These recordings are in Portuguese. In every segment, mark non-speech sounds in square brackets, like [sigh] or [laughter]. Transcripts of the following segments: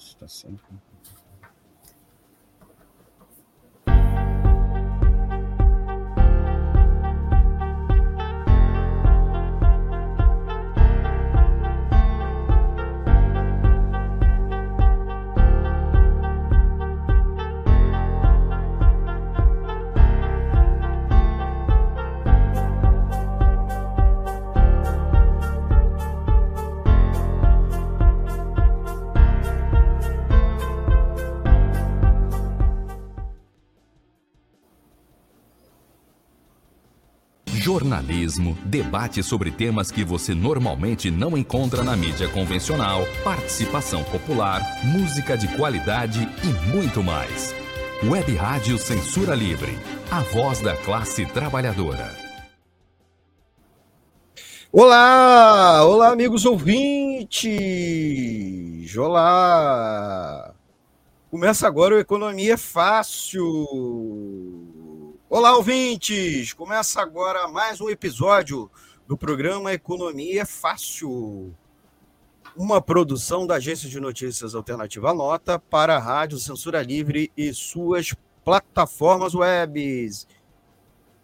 Está jornalismo, debate sobre temas que você normalmente não encontra na mídia convencional, participação popular, música de qualidade e muito mais. Web Rádio Censura Livre, a voz da classe trabalhadora. Olá, olá amigos ouvintes, olá. Começa agora o Economia Fácil Olá, ouvintes! Começa agora mais um episódio do programa Economia Fácil, uma produção da agência de notícias Alternativa Nota para a Rádio Censura Livre e suas plataformas webs.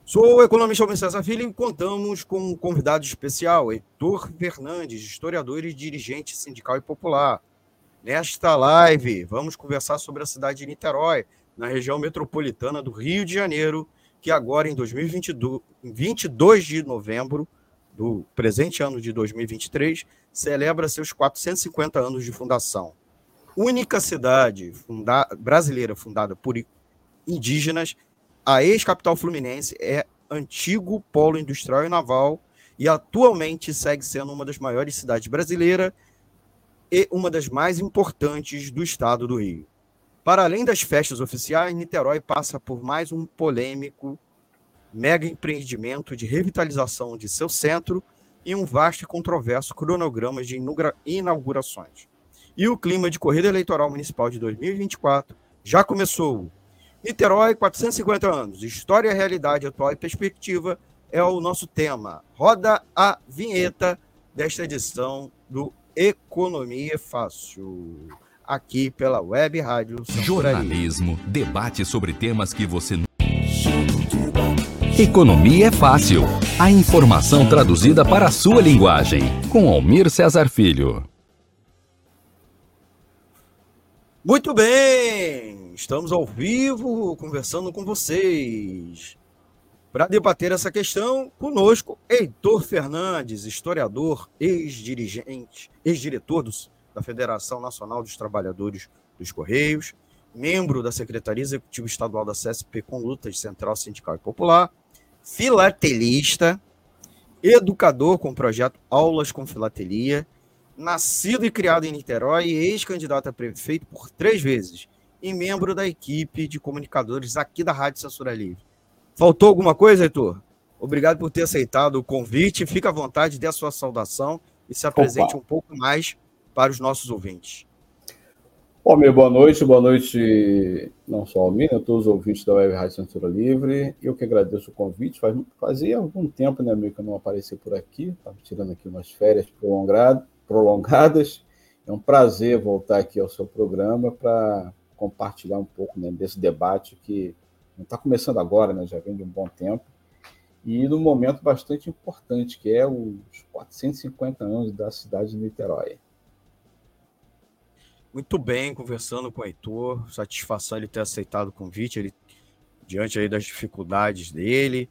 Sou o economista Alvin César Filho e contamos com um convidado especial, Heitor Fernandes, historiador e dirigente sindical e popular. Nesta live, vamos conversar sobre a cidade de Niterói, na região metropolitana do Rio de Janeiro, que agora, em 2022, 22 de novembro do presente ano de 2023, celebra seus 450 anos de fundação. Única cidade funda brasileira fundada por indígenas, a ex-capital fluminense é antigo polo industrial e naval e atualmente segue sendo uma das maiores cidades brasileiras e uma das mais importantes do estado do Rio. Para além das festas oficiais, Niterói passa por mais um polêmico mega empreendimento de revitalização de seu centro e um vasto e controverso cronograma de inaugurações. E o clima de corrida eleitoral municipal de 2024 já começou. Niterói, 450 anos, história, realidade atual e perspectiva é o nosso tema. Roda a vinheta desta edição do Economia Fácil aqui pela Web Rádio Jornalismo, debate sobre temas que você Economia é fácil. A informação traduzida para a sua linguagem. Com Almir Cesar Filho. Muito bem! Estamos ao vivo conversando com vocês. Para debater essa questão, conosco, Heitor Fernandes, historiador, ex-dirigente, ex-diretor da Federação Nacional dos Trabalhadores dos Correios, membro da Secretaria Executiva Estadual da CSP com lutas Central Sindical e Popular, filatelista, educador com o projeto Aulas com Filatelia, nascido e criado em Niterói, ex-candidato a prefeito por três vezes e membro da equipe de comunicadores aqui da Rádio Censura Livre. Faltou alguma coisa, Heitor? Obrigado por ter aceitado o convite. Fica à vontade, dê a sua saudação e se apresente Opa. um pouco mais para os nossos ouvintes. Bom, meu boa noite, boa noite não só ao mim, a todos os ouvintes da Web Rádio Censura Livre. Eu que agradeço o convite, faz, fazia algum tempo, né, amigo, que eu não apareci por aqui, estava tirando aqui umas férias prolongadas. É um prazer voltar aqui ao seu programa para compartilhar um pouco né, desse debate que não está começando agora, né, já vem de um bom tempo, e num momento bastante importante, que é os 450 anos da cidade de Niterói. Muito bem, conversando com o Heitor, satisfação ele ter aceitado o convite, ele, diante aí das dificuldades dele,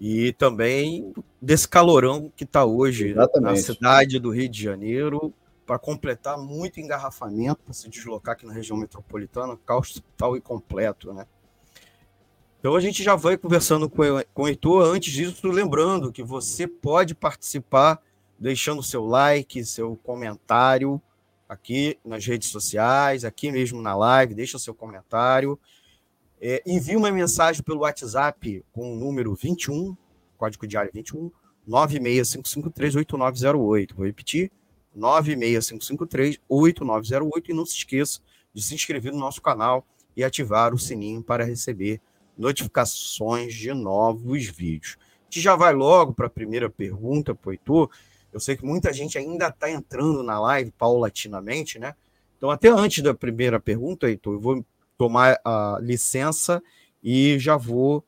e também desse calorão que está hoje Exatamente. na cidade do Rio de Janeiro, para completar muito engarrafamento, para se deslocar aqui na região metropolitana, caos total e completo, né? Então a gente já vai conversando com, com o Heitor. Antes disso, lembrando que você pode participar deixando seu like, seu comentário aqui nas redes sociais, aqui mesmo na live, deixa seu comentário. É, envie uma mensagem pelo WhatsApp com o número 21, código diário 21, 965538908. Vou repetir, 965538908 e não se esqueça de se inscrever no nosso canal e ativar o sininho para receber notificações de novos vídeos. A gente já vai logo para a primeira pergunta, Poitor. Eu sei que muita gente ainda está entrando na live paulatinamente, né? Então, até antes da primeira pergunta, Heitor, eu vou tomar a licença e já vou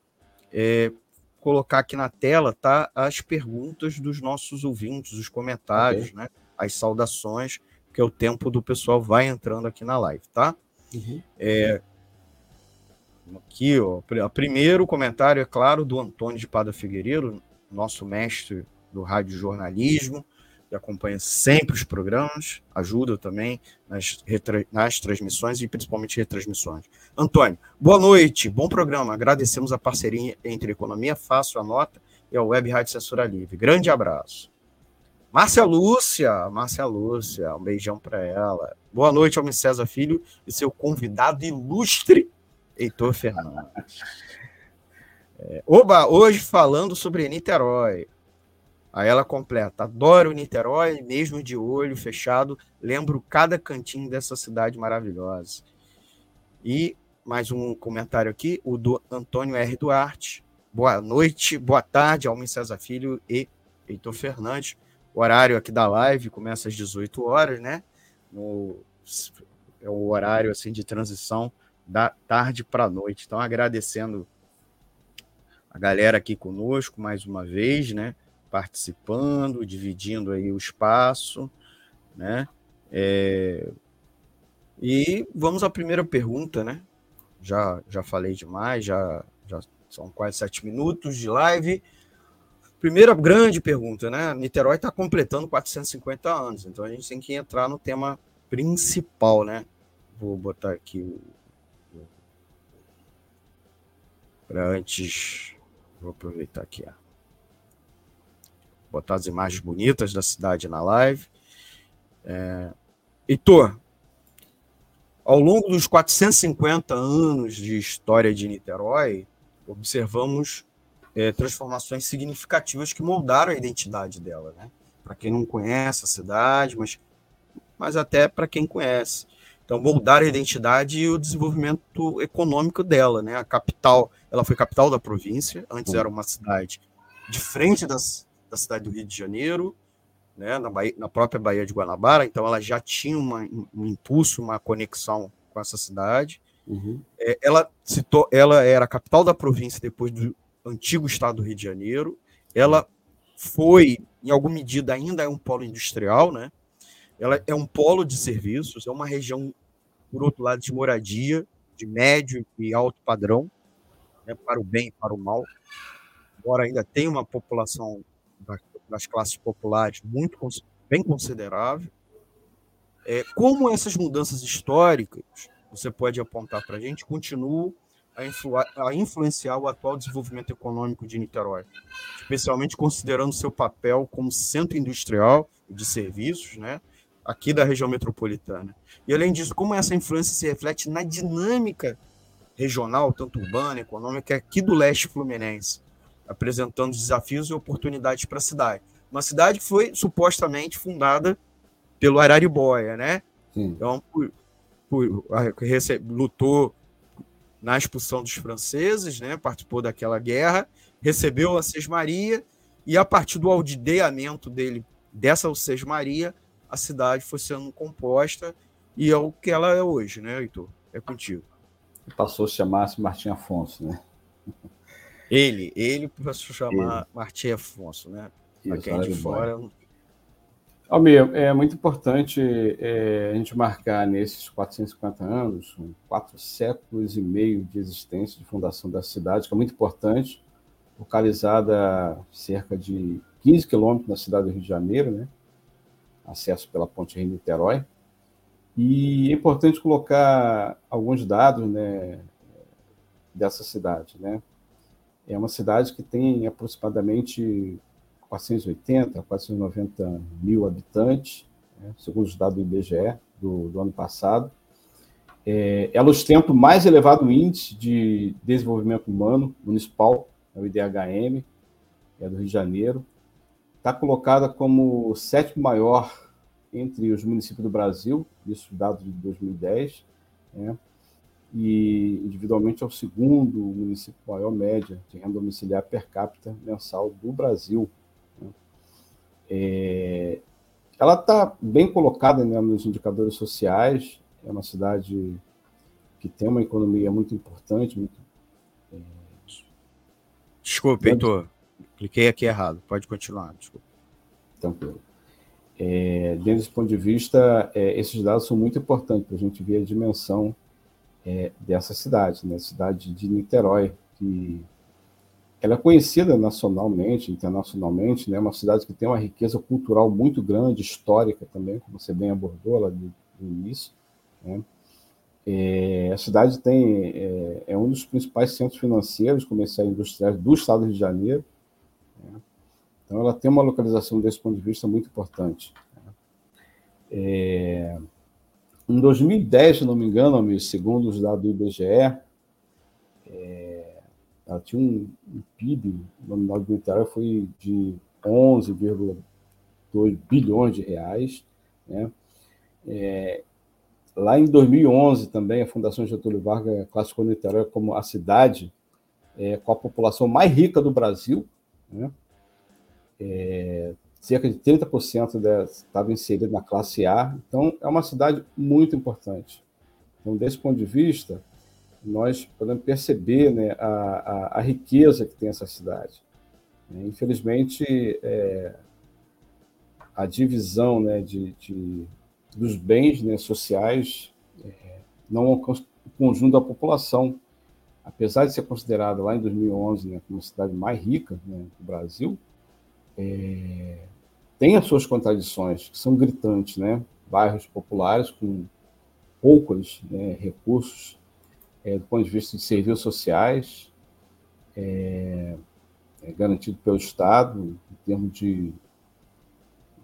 é, colocar aqui na tela tá, as perguntas dos nossos ouvintes, os comentários, okay. né, as saudações, que é o tempo do pessoal vai entrando aqui na live, tá? Uhum. É, aqui, ó, o primeiro comentário, é claro, do Antônio de Pada Figueiredo, nosso mestre do rádio jornalismo, que acompanha sempre os programas, ajuda também nas, nas transmissões e principalmente retransmissões. Antônio, boa noite, bom programa. Agradecemos a parceria entre Economia Fácil, a Nota e a Web Rádio Censura Livre. Grande abraço. Márcia Lúcia, Márcia Lúcia, um beijão para ela. Boa noite, Almir César Filho e seu convidado ilustre, Heitor Fernandes. É, oba, hoje falando sobre Niterói. Aí ela completa: adoro Niterói, mesmo de olho fechado, lembro cada cantinho dessa cidade maravilhosa. E mais um comentário aqui, o do Antônio R. Duarte. Boa noite, boa tarde, Almin César Filho e Heitor Fernandes. O horário aqui da live começa às 18 horas, né? No, é o horário assim de transição da tarde para a noite. Então, agradecendo a galera aqui conosco mais uma vez, né? Participando, dividindo aí o espaço, né? É... E vamos à primeira pergunta, né? Já, já falei demais, já, já são quase sete minutos de live. Primeira grande pergunta, né? Niterói está completando 450 anos, então a gente tem que entrar no tema principal, né? Vou botar aqui. Para antes. Vou aproveitar aqui, ó botar as imagens bonitas da cidade na live. É... Heitor, ao longo dos 450 anos de história de Niterói, observamos é, transformações significativas que moldaram a identidade dela. Né? Para quem não conhece a cidade, mas, mas até para quem conhece. Então, moldar a identidade e o desenvolvimento econômico dela. Né? A capital, ela foi capital da província, antes era uma cidade de frente das, da cidade do Rio de Janeiro, né, na, Bahia, na própria Baía de Guanabara, então ela já tinha uma, um impulso, uma conexão com essa cidade. Uhum. É, ela, citou, ela era a capital da província depois do antigo estado do Rio de Janeiro. Ela foi, em alguma medida, ainda é um polo industrial, né? Ela é um polo de serviços, é uma região, por outro lado, de moradia, de médio e alto padrão, né, para o bem e para o mal. Embora ainda tenha uma população das classes populares muito bem considerável. É, como essas mudanças históricas, você pode apontar para a gente, continuam a, influ a, influenciar o atual desenvolvimento econômico de Niterói, especialmente considerando seu papel como centro industrial de serviços, né, aqui da região metropolitana. E além disso, como essa influência se reflete na dinâmica regional, tanto urbana, econômica, aqui do leste fluminense, apresentando desafios e oportunidades para a cidade. Uma cidade que foi supostamente fundada pelo Araribóia, né? Sim. Então, por, por, lutou na expulsão dos franceses, né? Participou daquela guerra, recebeu a Sesmaria e a partir do aldeamento dele dessa Sesmaria, a cidade foi sendo composta e é o que ela é hoje, né, Heitor? É contigo. Passou a chamar-se Martim Afonso, né? Ele, ele para chamar ele. Martim Afonso, né? Para quem é de fora. Almir, é muito importante é, a gente marcar nesses 450 anos, quatro séculos e meio de existência, de fundação da cidade, que é muito importante, localizada cerca de 15 quilômetros da cidade do Rio de Janeiro, né? acesso pela ponte Rio-Niterói. E é importante colocar alguns dados né, dessa cidade. Né? É uma cidade que tem aproximadamente 480, 490 mil habitantes, né, segundo os dados do IBGE do, do ano passado. É, ela ostenta o mais elevado índice de desenvolvimento humano municipal, é o IDHM, é do Rio de Janeiro. Está colocada como o sétimo maior entre os municípios do Brasil, isso dado de 2010. Né? E individualmente é o segundo município maior média de renda domiciliar per capita mensal do Brasil. Né? É, ela está bem colocada né, nos indicadores sociais, é uma cidade que tem uma economia muito importante. Muito, é... Desculpa, Heitor, cliquei aqui errado, pode continuar, desculpa. Tranquilo. É, dentro desse ponto de vista, é, esses dados são muito importantes para a gente ver a dimensão é, dessa cidade, né? cidade de Niterói, que ela é conhecida nacionalmente, internacionalmente, né? uma cidade que tem uma riqueza cultural muito grande, histórica também, como você bem abordou lá do, início. Né? É, a cidade tem é, é, um dos principais centros financeiros, comerciais e industriais do estado do Rio de Janeiro. Né? Então, ela tem uma localização desse ponto de vista muito importante. Né? É, em 2010, se não me engano, segundo os dados do IBGE, é, ela tinha um, um PIB nominal do Niterói foi de 11,2 bilhões de reais. Né? É, lá em 2011 também a Fundação Getúlio Vargas classificou Niterói como a cidade é, com a população mais rica do Brasil. Né? É, cerca de 30% dela estava inserida na classe A, então é uma cidade muito importante. Então, desse ponto de vista, nós podemos perceber né, a, a, a riqueza que tem essa cidade. Né. Infelizmente, é, a divisão né, de, de, dos bens né, sociais é, não alcança o conjunto da população. Apesar de ser considerada lá em 2011 né, como a cidade mais rica né, do Brasil, é, tem as suas contradições, que são gritantes, né? Bairros populares com poucos né, recursos é, do ponto de vista de serviços sociais, é, é garantido pelo Estado, em termos de,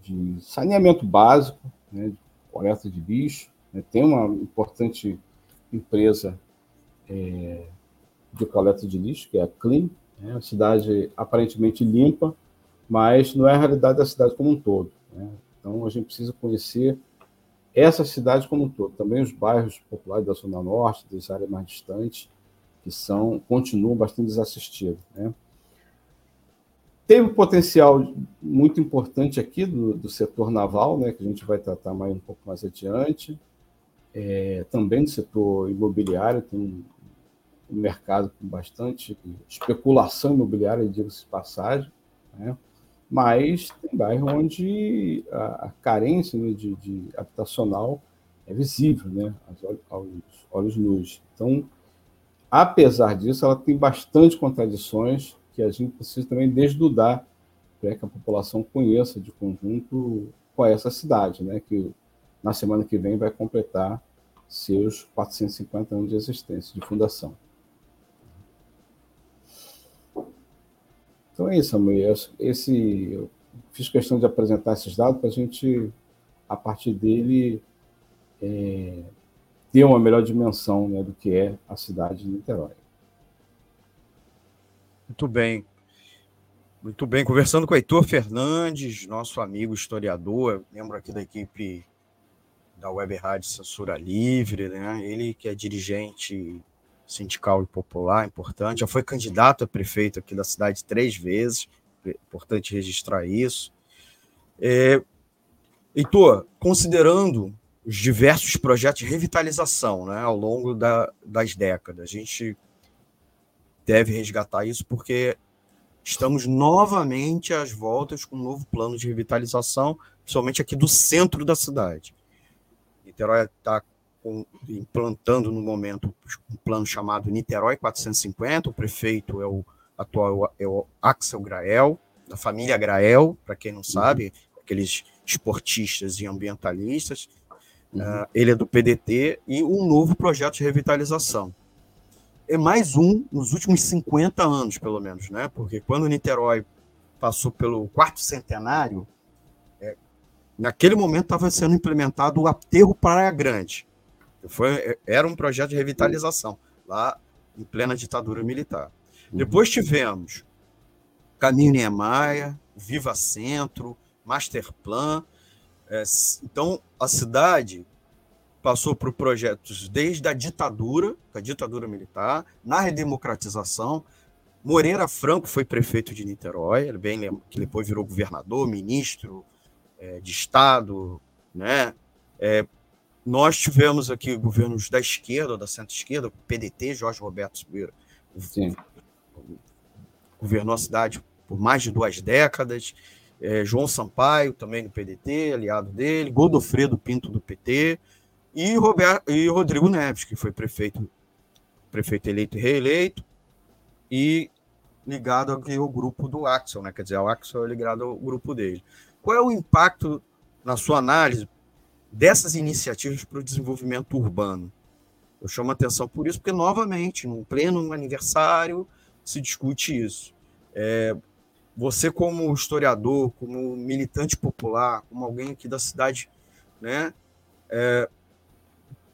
de saneamento básico, né, de coleta de lixo. Né, tem uma importante empresa é, de coleta de lixo, que é a Clean, né, uma cidade aparentemente limpa, mas não é a realidade da cidade como um todo. Né? Então, a gente precisa conhecer essa cidade como um todo, também os bairros populares da Zona Norte, das áreas mais distantes, que são continuam bastante desassistidos. Né? Teve um potencial muito importante aqui do, do, setor naval, né, que a gente vai tratar mais um pouco mais adiante, é, também do setor imobiliário, tem um, mercado com bastante especulação imobiliária, diga-se de passagem, né? Mas tem bairro onde a, a carência né, de, de, habitacional é visível, né, aos, aos olhos nus. Então, apesar disso, ela tem bastante contradições que a gente precisa também desdudar para que a população conheça de conjunto qual é essa cidade, né, que na semana que vem vai completar seus 450 anos de existência, de fundação. Então é isso, amor. Esse, eu fiz questão de apresentar esses dados para a gente, a partir dele, é, ter uma melhor dimensão né, do que é a cidade de Niterói. Muito bem. Muito bem. Conversando com o Heitor Fernandes, nosso amigo historiador, membro aqui da equipe da Web Rádio Censura Livre, né? ele que é dirigente sindical e popular, importante. Já foi candidato a prefeito aqui da cidade três vezes, importante registrar isso. É, Heitor, considerando os diversos projetos de revitalização né, ao longo da, das décadas, a gente deve resgatar isso porque estamos novamente às voltas com um novo plano de revitalização, principalmente aqui do centro da cidade. Niterói está implantando no momento um plano chamado Niterói 450. O prefeito é o atual é o Axel Grael, da família Grael, para quem não sabe, aqueles esportistas e ambientalistas. Uhum. Uh, ele é do PDT e um novo projeto de revitalização. É mais um nos últimos 50 anos, pelo menos, né? Porque quando Niterói passou pelo quarto centenário, é, naquele momento estava sendo implementado o aterro Praia Grande, foi, era um projeto de revitalização, lá em plena ditadura militar. Uhum. Depois tivemos Caminho Niemeyer, Viva Centro, Masterplan. É, então, a cidade passou por projetos desde a ditadura, a ditadura militar, na redemocratização. Moreira Franco foi prefeito de Niterói, ele bem lembra que depois virou governador, ministro, é, de Estado, né? É, nós tivemos aqui governos da esquerda, da centro-esquerda, o PDT, Jorge Roberto Silveira, governou a cidade por mais de duas décadas. É, João Sampaio, também do PDT, aliado dele, Godofredo Pinto, do PT, e, Roberto, e Rodrigo Neves, que foi prefeito, prefeito eleito e reeleito, e ligado aqui ao grupo do Axel, né? quer dizer, o Axel é ligado ao grupo dele. Qual é o impacto, na sua análise, dessas iniciativas para o desenvolvimento urbano? Eu chamo a atenção por isso, porque, novamente, num pleno aniversário, se discute isso. É, você, como historiador, como militante popular, como alguém aqui da cidade, né? É,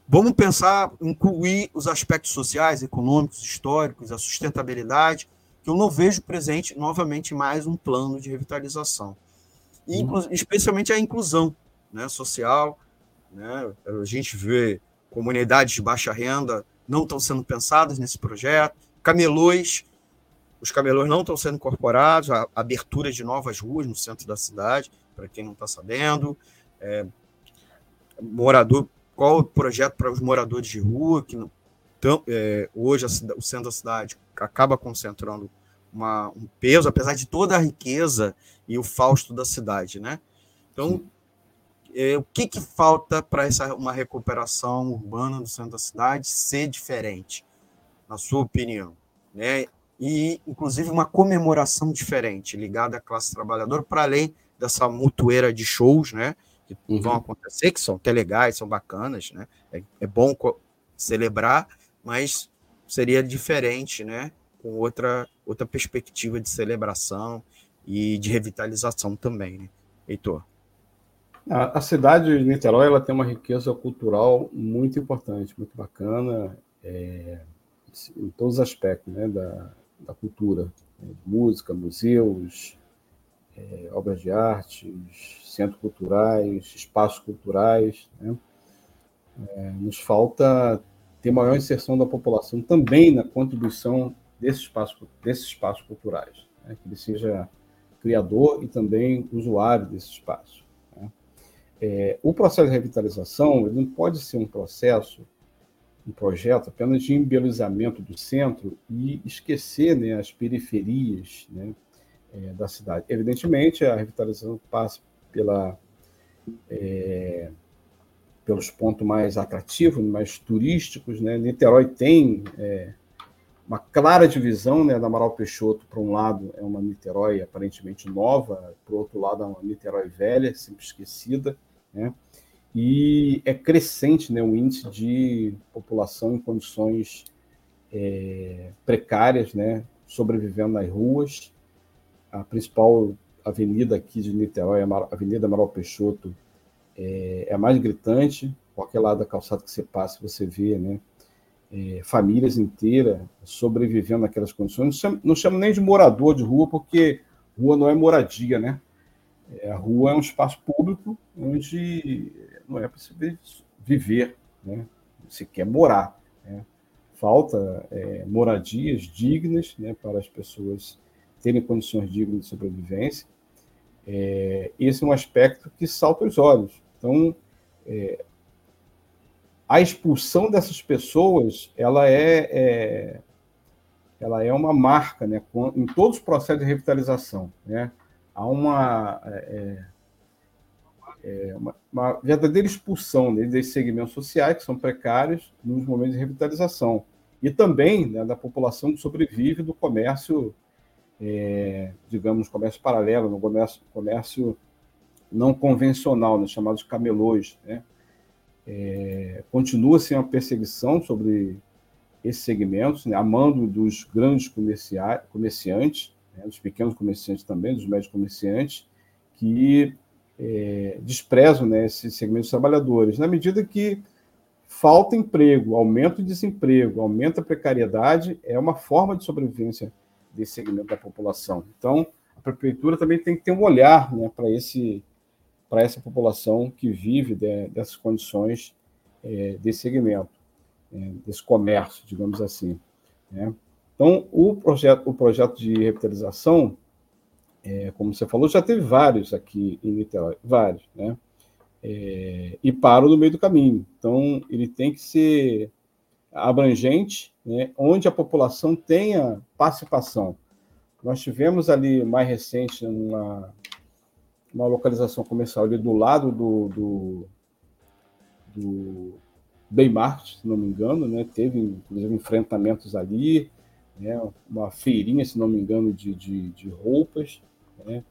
vamos pensar, incluir os aspectos sociais, econômicos, históricos, a sustentabilidade, que eu não vejo presente novamente mais um plano de revitalização. E, uhum. especialmente a inclusão né, social. Né? A gente vê comunidades de baixa renda não estão sendo pensadas nesse projeto, camelões os camelôs não estão sendo incorporados, a abertura de novas ruas no centro da cidade, para quem não está sabendo. É, morador, qual o projeto para os moradores de rua, que tão, é, hoje a, o centro da cidade acaba concentrando uma, um peso, apesar de toda a riqueza e o fausto da cidade, né? Então, é, o que, que falta para essa uma recuperação urbana do centro da cidade ser diferente, na sua opinião? Né? e, inclusive, uma comemoração diferente ligada à classe trabalhadora, para além dessa mutueira de shows, né? Que uhum. vão acontecer, que são até legais, são bacanas, né? É, é bom celebrar, mas seria diferente, né? Com outra, outra perspectiva de celebração e de revitalização também, né? Heitor. A, a cidade de Niterói ela tem uma riqueza cultural muito importante, muito bacana, é, em todos os aspectos, né? Da, da cultura, né, música, museus, é, obras de artes, centros culturais, espaços culturais. Né? É, nos falta ter maior inserção da população também na contribuição desses espaços, desses espaços culturais, né? que ele seja criador e também usuário desse espaço. É, o processo de revitalização não pode ser um processo um projeto apenas de embelezamento do centro e esquecer né, as periferias né, é, da cidade. Evidentemente, a revitalização passa pela, é, pelos pontos mais atrativos, mais turísticos. Né? Niterói tem é, uma clara divisão né, da Amaral Peixoto, para um lado é uma Niterói aparentemente nova, para o outro lado é uma Niterói velha, sempre esquecida. Né? e é crescente né, o índice de população em condições é, precárias, né, sobrevivendo nas ruas. A principal avenida aqui de Niterói, a Avenida Amaral Peixoto, é, é, a mais gritante. Qualquer lado da calçada que você passa, você vê né, é, famílias inteiras sobrevivendo naquelas condições. Não chamo, não chamo nem de morador de rua, porque rua não é moradia, né? É, a rua é um espaço público onde não é se viver, né? se quer morar. Né? Falta é, moradias dignas né, para as pessoas terem condições dignas de sobrevivência. É, esse é um aspecto que salta os olhos. Então, é, a expulsão dessas pessoas, ela é, é, ela é uma marca, né, em todos os processos de revitalização, né? Há uma é, é é, uma, uma, verdadeira expulsão né, desses segmentos sociais, que são precários, nos momentos de revitalização. E também né, da população que sobrevive do comércio, é, digamos, comércio paralelo, no comércio, comércio não convencional, né, chamados camelôs. Né? É, Continua-se uma perseguição sobre esses segmentos, né, a mando dos grandes comerciantes, né, dos pequenos comerciantes também, dos médios comerciantes, que é, desprezam né, segmentos trabalhadores, na medida que falta emprego, aumenta o desemprego, aumenta a precariedade, é uma forma de sobrevivência desse segmento da população. Então, a prefeitura também tem que ter um olhar né, para esse para essa população que vive de, dessas condições é, desse segmento, é, desse comércio, digamos assim. Né? Então, o projeto, o projeto de revitalização é, como você falou, já teve vários aqui em Niterói, vários, né? É, e param no meio do caminho. Então, ele tem que ser abrangente, né, onde a população tenha participação. Nós tivemos ali mais recente uma, uma localização comercial ali do lado do, do, do Baymart, se não me engano, né? teve inclusive enfrentamentos ali, né? uma feirinha, se não me engano, de, de, de roupas né?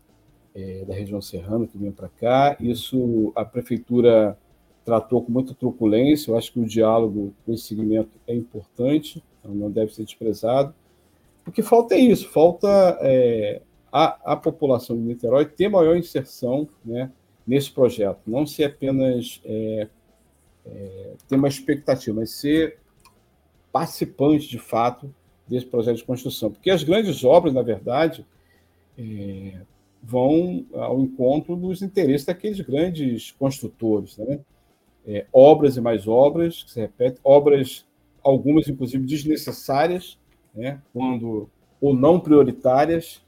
É, da região serrana que vinha para cá. Isso a prefeitura tratou com muita truculência. Eu acho que o diálogo com esse segmento é importante, não deve ser desprezado. O que falta é isso, falta é, a, a população de Niterói ter maior inserção né, nesse projeto, não ser apenas é, é, ter uma expectativa, mas ser participante de fato desse projeto de construção. Porque as grandes obras, na verdade, é, vão ao encontro dos interesses daqueles grandes construtores. Né? É, obras e mais obras, que se repete, obras, algumas inclusive desnecessárias, né? quando ou não prioritárias,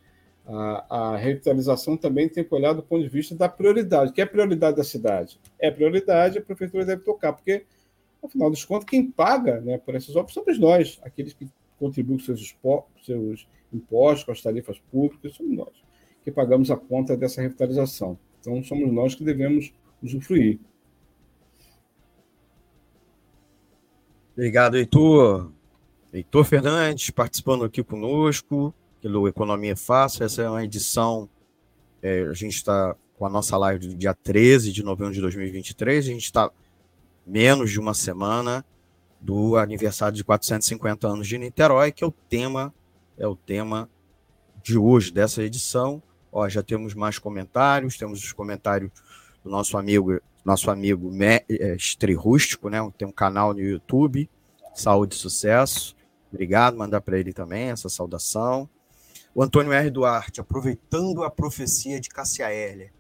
a, a, revitalização também tem que olhar do ponto de vista da prioridade. que é a prioridade da cidade? É prioridade, a prefeitura deve tocar, porque, afinal dos contos, quem paga né, por essas obras somos nós, aqueles que contribuem com seus, seus impostos, com as tarifas públicas, somos nós que pagamos a conta dessa revitalização. Então, somos nós que devemos usufruir. Obrigado, Heitor. Heitor Fernandes participando aqui conosco pelo Economia Fácil. Essa é uma edição. É, a gente está com a nossa live do dia 13 de novembro de 2023. A gente está menos de uma semana do aniversário de 450 anos de Niterói, que é o tema é o tema de hoje dessa edição. Ó, já temos mais comentários, temos os comentários do nosso amigo, nosso amigo Mestre Rústico, né? Tem um canal no YouTube, Saúde e Sucesso. Obrigado, mandar para ele também essa saudação. O Antônio R. Duarte, aproveitando a profecia de Cassia Heller,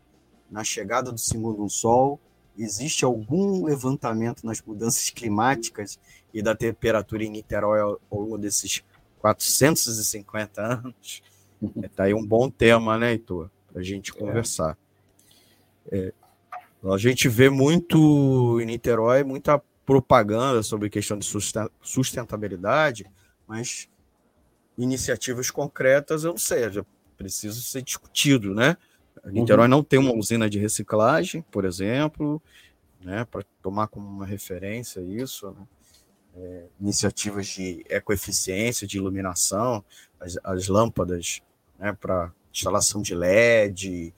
na chegada do segundo sol, existe algum levantamento nas mudanças climáticas e da temperatura em Niterói ao longo desses 450 anos? Está aí um bom tema, né, Heitor? Para a gente é. conversar. É. É, a gente vê muito em Niterói, muita propaganda sobre questão de sustentabilidade, mas iniciativas concretas, eu não sei, já preciso ser discutido, né? A Niterói uhum. não tem uma usina de reciclagem, por exemplo, né, para tomar como uma referência isso, né? é, iniciativas de ecoeficiência, de iluminação, as, as lâmpadas né, para instalação de LED,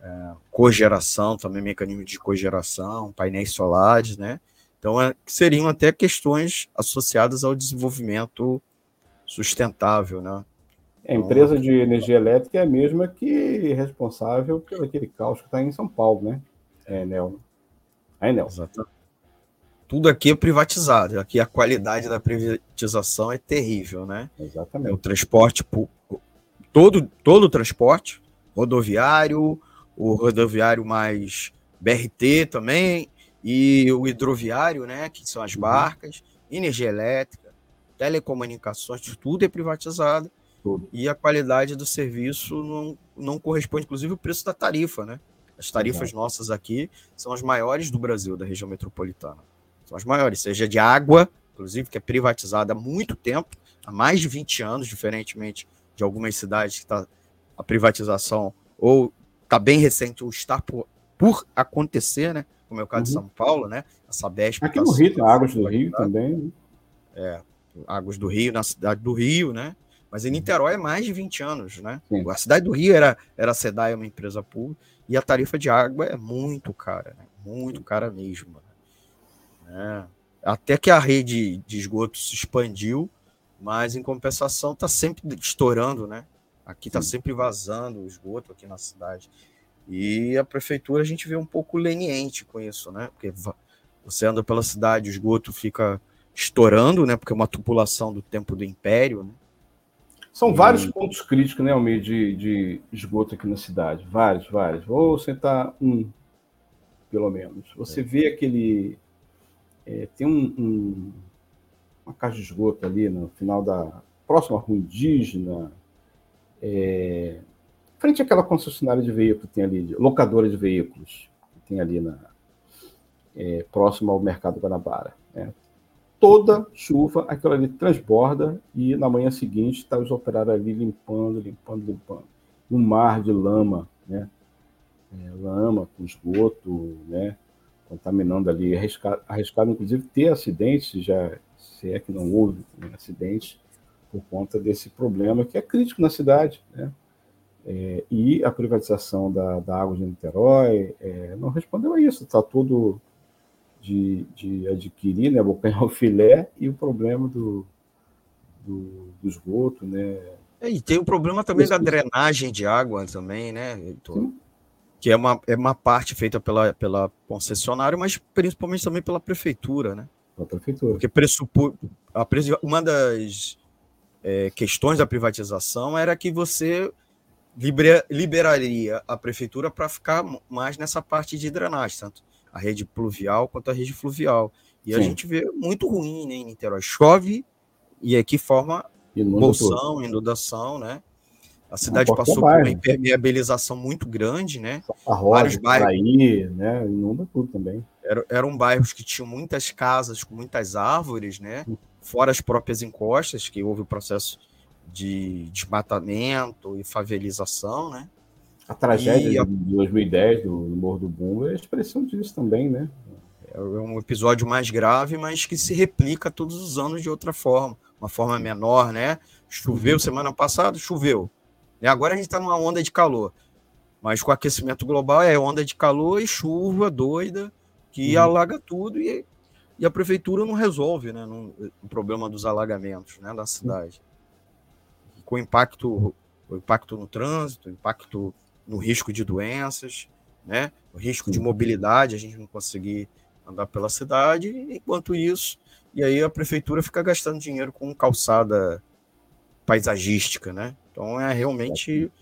é, cogeração, também mecanismo de cogeração, painéis solares, né? Então, é, seriam até questões associadas ao desenvolvimento sustentável, né? A empresa de energia elétrica é a mesma que é responsável pelo aquele caos que está em São Paulo, né? É Enel. A Enel. Exatamente. Tudo aqui é privatizado. Aqui a qualidade da privatização é terrível, né? Exatamente. É o transporte, todo, todo o transporte, rodoviário, o rodoviário mais BRT também, e o hidroviário, né? Que são as uhum. barcas, energia elétrica telecomunicações, tudo é privatizado tudo. e a qualidade do serviço não, não corresponde, inclusive, o preço da tarifa, né? As tarifas nossas aqui são as maiores do Brasil, da região metropolitana. São as maiores, seja de água, inclusive, que é privatizada há muito tempo, há mais de 20 anos, diferentemente de algumas cidades que está a privatização ou está bem recente ou está por, por acontecer, né? Como é o caso uhum. de São Paulo, né? A Sabesp. Aqui tá no Rio, Águas do Rio também. Né? É, Águas do Rio, na cidade do Rio, né? Mas em Niterói é mais de 20 anos, né? Sim. A cidade do Rio era, era a SEDAI, uma empresa pública, e a tarifa de água é muito cara, né? Muito cara mesmo. Né? Até que a rede de esgoto se expandiu, mas em compensação está sempre estourando, né? Aqui está sempre vazando o esgoto aqui na cidade. E a prefeitura a gente vê um pouco leniente com isso, né? Porque você anda pela cidade, o esgoto fica estourando, né? Porque é uma tubulação do tempo do Império. Né? São e... vários pontos críticos, né, Almeida, de, de esgoto aqui na cidade. Vários, vários. Vou sentar um, pelo menos. Você é. vê aquele. É, tem um, um, uma caixa de esgoto ali no final da. próxima rua indígena. É, frente àquela concessionária de veículos que tem ali, locadora de veículos, que tem ali na, é, próximo ao Mercado Guanabara. Né? Toda chuva, aquilo ali transborda e na manhã seguinte está os operários ali limpando, limpando, limpando. Um mar de lama, né? É, lama com esgoto, né? contaminando ali, arriscado, arriscado inclusive ter acidentes, já se é que não houve né, acidentes por conta desse problema que é crítico na cidade, né? É, e a privatização da, da água de Niterói é, não respondeu a isso, está tudo de, de adquirir, né, abocanhar o filé e o problema do, do, do esgoto, né? É, e tem o problema também da drenagem de água também, né, Heitor? Que é uma, é uma parte feita pela, pela concessionária, mas principalmente também pela prefeitura, né? Pela prefeitura. Porque pressupor, a, uma das é, questões da privatização era que você liberaria a prefeitura para ficar mais nessa parte de drenagem, tanto a rede pluvial quanto a rede fluvial. E Sim. a gente vê muito ruim né, em Niterói. Chove e aqui forma bolsão, inundação, né? A cidade passou por uma impermeabilização muito grande, né? Vários bairros. Aí, né? Inunda tudo também. Eram, eram bairros que tinham muitas casas com muitas árvores, né? Fora as próprias encostas, que houve o processo de desmatamento e favelização, né? A tragédia a... de 2010 do, Morro do Bumbo é a expressão disso também, né? É um episódio mais grave, mas que se replica todos os anos de outra forma, uma forma menor, né? Choveu uhum. semana passada, choveu. E agora a gente está numa onda de calor. Mas com o aquecimento global é onda de calor e chuva doida que uhum. alaga tudo e, e a prefeitura não resolve né, o problema dos alagamentos né, da cidade. Com impacto, o impacto no trânsito, impacto no risco de doenças, né? O risco de mobilidade, a gente não conseguir andar pela cidade, enquanto isso, e aí a prefeitura fica gastando dinheiro com calçada paisagística, né? Então é realmente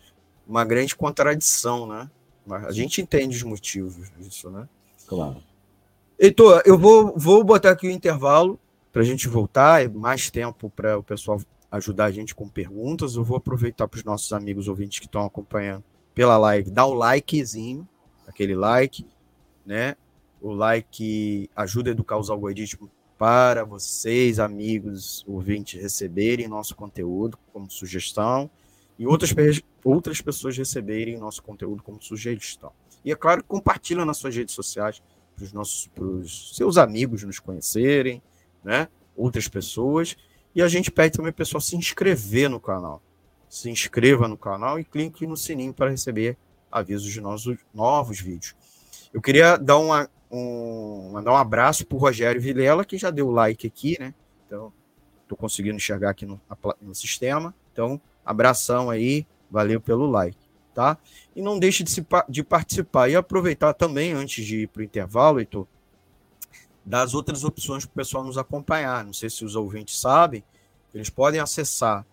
uma grande contradição, né? A gente entende os motivos disso, né? Claro. Heitor, eu vou, vou botar aqui o intervalo para a gente voltar, é mais tempo para o pessoal ajudar a gente com perguntas. Eu vou aproveitar para os nossos amigos ouvintes que estão acompanhando pela live, dá o likezinho, aquele like, né? O like ajuda a educar os algoritmos para vocês, amigos ouvintes, receberem nosso conteúdo como sugestão e outras, outras pessoas receberem nosso conteúdo como sugestão. E é claro, compartilha nas suas redes sociais para os nossos seus amigos nos conhecerem, né? Outras pessoas. E a gente pede também pessoal se inscrever no canal se inscreva no canal e clique no sininho para receber avisos de nossos novos vídeos. Eu queria dar uma, um, mandar um abraço para o Rogério Vilela, que já deu like aqui, né? Então, estou conseguindo enxergar aqui no, no sistema. Então, abração aí, valeu pelo like, tá? E não deixe de, se, de participar e aproveitar também, antes de ir para o intervalo, Heitor, das outras opções para o pessoal nos acompanhar. Não sei se os ouvintes sabem, eles podem acessar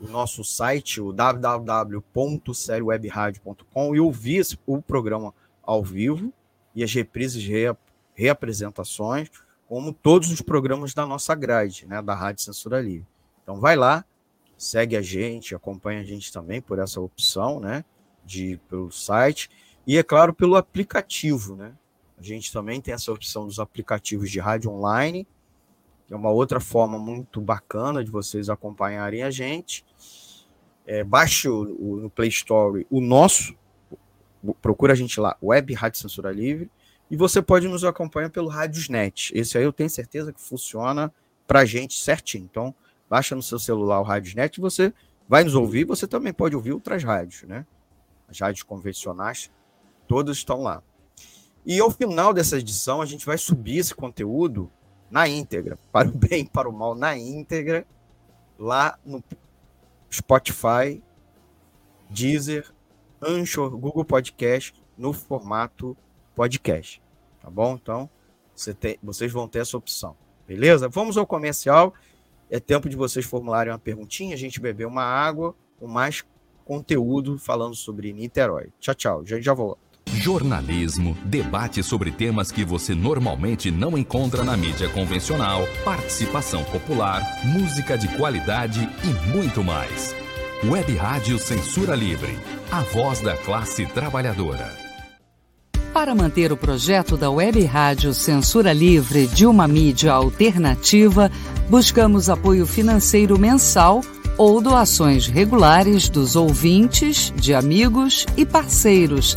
o nosso site, o www.seriowebradio.com e ouvir o programa ao vivo e as reprises, rea, reapresentações, como todos os programas da nossa grade, né, da Rádio Censura Livre. Então vai lá, segue a gente, acompanha a gente também por essa opção, né, de pelo site e é claro pelo aplicativo, né? A gente também tem essa opção dos aplicativos de rádio online que é uma outra forma muito bacana de vocês acompanharem a gente. É, baixe o, no Play Store o nosso, procura a gente lá, Web Rádio Censura Livre, e você pode nos acompanhar pelo Radiosnet. Esse aí eu tenho certeza que funciona para a gente certinho. Então, baixa no seu celular o Radiosnet e você vai nos ouvir. Você também pode ouvir outras rádios, né? As rádios convencionais, todas estão lá. E ao final dessa edição, a gente vai subir esse conteúdo na íntegra, [laughs] para o bem para o mal, na íntegra, lá no Spotify, Deezer, Anchor, Google Podcast, no formato podcast. Tá bom? Então, você tem, vocês vão ter essa opção. Beleza? Vamos ao comercial. É tempo de vocês formularem uma perguntinha, a gente beber uma água com mais conteúdo falando sobre Niterói. Tchau, tchau. Já já volto. Jornalismo, debate sobre temas que você normalmente não encontra na mídia convencional, participação popular, música de qualidade e muito mais. Web Rádio Censura Livre a voz da classe trabalhadora. Para manter o projeto da Web Rádio Censura Livre de uma mídia alternativa, buscamos apoio financeiro mensal ou doações regulares dos ouvintes, de amigos e parceiros,